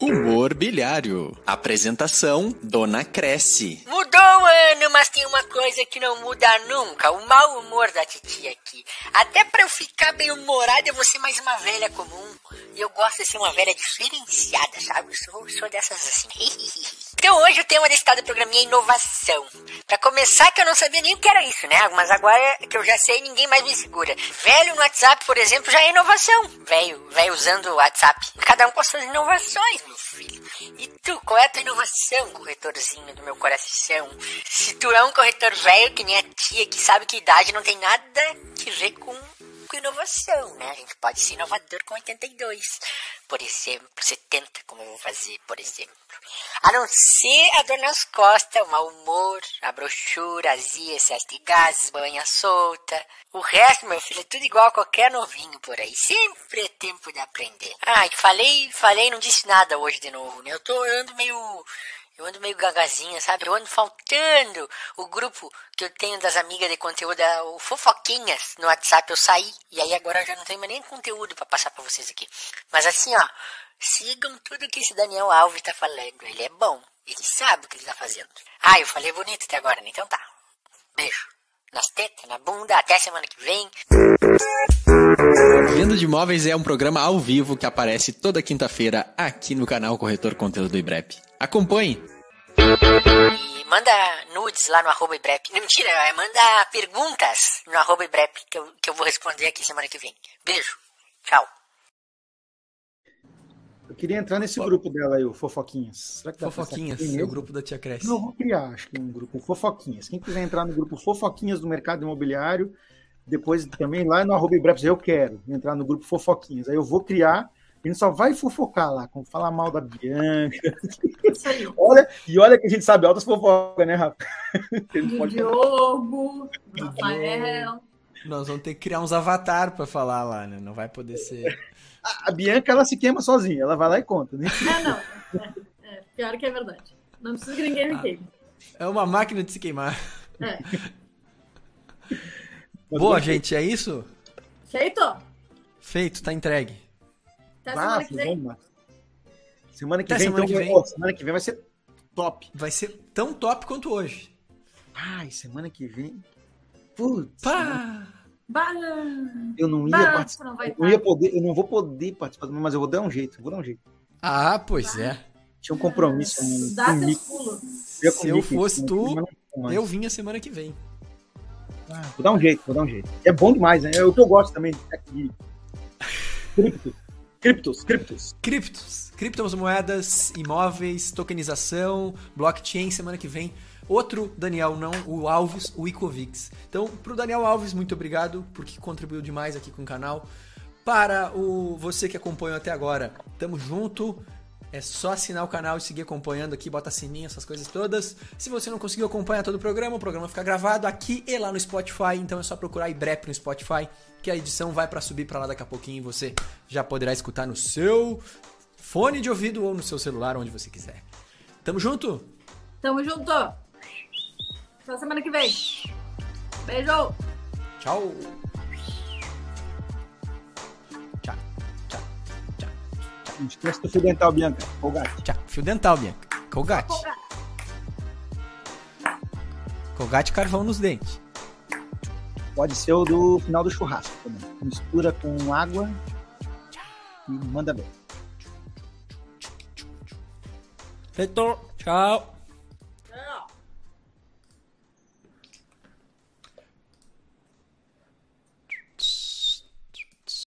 Humor bilhário. Apresentação: Dona Cresce. Mudou o ano, mas tem uma coisa que não muda nunca: o mau humor da titia aqui. Até pra eu ficar bem humorada, eu vou ser mais uma velha comum. E eu gosto de ser uma velha diferenciada, sabe? Eu sou, sou dessas assim. Então hoje o tema desse tal do programinha é inovação. Pra começar, que eu não sabia nem o que era isso, né? Mas agora que eu já sei, ninguém mais me segura. Velho no WhatsApp, por exemplo, já é inovação. Velho, velho usando o WhatsApp. Cada um com as suas inovações, meu filho. E tu, qual é a tua inovação, corretorzinho do meu coração? Se tu é um corretor velho, que nem a tia, que sabe que idade não tem nada que ver com com inovação, né? A gente pode ser inovador com 82, por exemplo, 70, como eu vou fazer, por exemplo. A não ser a dor nas costas, o mau humor, a brochura, azia, excesso de gases, banha solta. O resto, meu filho, é tudo igual a qualquer novinho por aí. Sempre é tempo de aprender. Ai, falei, falei, não disse nada hoje de novo, né? Eu tô eu ando meio eu ando meio gagazinha, sabe? Eu ando faltando o grupo que eu tenho das amigas de conteúdo, o Fofoquinhas, no WhatsApp. Eu saí e aí agora eu já não tenho mais nem conteúdo para passar para vocês aqui. Mas assim, ó, sigam tudo que esse Daniel Alves tá falando. Ele é bom, ele sabe o que ele tá fazendo. Ah, eu falei bonito até agora, né? Então tá. Beijo. Nas tetas, na bunda, até semana que vem. Venda de Imóveis é um programa ao vivo que aparece toda quinta-feira aqui no canal Corretor Conteúdo do IBREP. Acompanhe! E manda nudes lá no arroba Ibrep. Não, mentira, é, manda perguntas no arroba Ibrep que eu, que eu vou responder aqui semana que vem. Beijo. Tchau. Eu queria entrar nesse grupo dela aí, o Fofoquinhas. Será que dá Fofoquinhas, é o grupo da Tia Cresce. Não, vou criar, acho que um grupo Fofoquinhas. Quem quiser entrar no grupo Fofoquinhas do mercado imobiliário, depois também lá no arroba Ibrep, eu quero entrar no grupo Fofoquinhas. Aí eu vou criar gente só vai fofocar lá, como falar mal da Bianca. olha, e olha que a gente sabe altas fofocas, né, Rafa? Do Diogo, do Rafael. Nós vamos ter que criar uns avatar para falar lá, né? Não vai poder ser. A, a, Bianca, ela se queima sozinha, ela vai lá e conta, né? Não, não. É, é pior que é verdade. Não precisa que ninguém me queime. É uma máquina de se queimar. É. Boa, gente, é isso? Feito? Feito, tá entregue. Até semana ah, que vem. Semana que Até vem, semana, então, que vem. semana que vem vai ser top. Vai ser tão top quanto hoje. Ai, semana que vem. Putz. Pá! Eu não ia bah, participar. Não eu, não ia poder, eu não vou poder participar, mas eu vou dar um jeito. Vou dar um jeito. Ah, pois bah. é. Tinha um compromisso. Um, Dá seus pulos. Se eu fosse tu, eu vinha semana que vem. Ah, vou dar um jeito, vou dar um jeito. É bom demais, né? É o que eu gosto também de cripto. Criptos, criptos. Criptos. Criptomoedas, imóveis, tokenização, blockchain, semana que vem. Outro Daniel, não o Alves, o Icovix. Então, para o Daniel Alves, muito obrigado, porque contribuiu demais aqui com o canal. Para o você que acompanhou até agora, tamo junto. É só assinar o canal e seguir acompanhando aqui, bota sininho, essas coisas todas. Se você não conseguiu acompanhar todo o programa, o programa fica gravado aqui e lá no Spotify, então é só procurar IBREP no Spotify que a edição vai para subir para lá daqui a pouquinho e você já poderá escutar no seu fone de ouvido ou no seu celular, onde você quiser. Tamo junto? Tamo junto. Até semana que vem. Beijo. Tchau. Tchau. Não esquece do fio dental, Bianca. Colgate. Tchau. Fio dental, Bianca. Colgate. Colgate carvão nos dentes. Pode ser o do final do churrasco também. Mistura com água e manda bem. Feito. Tchau.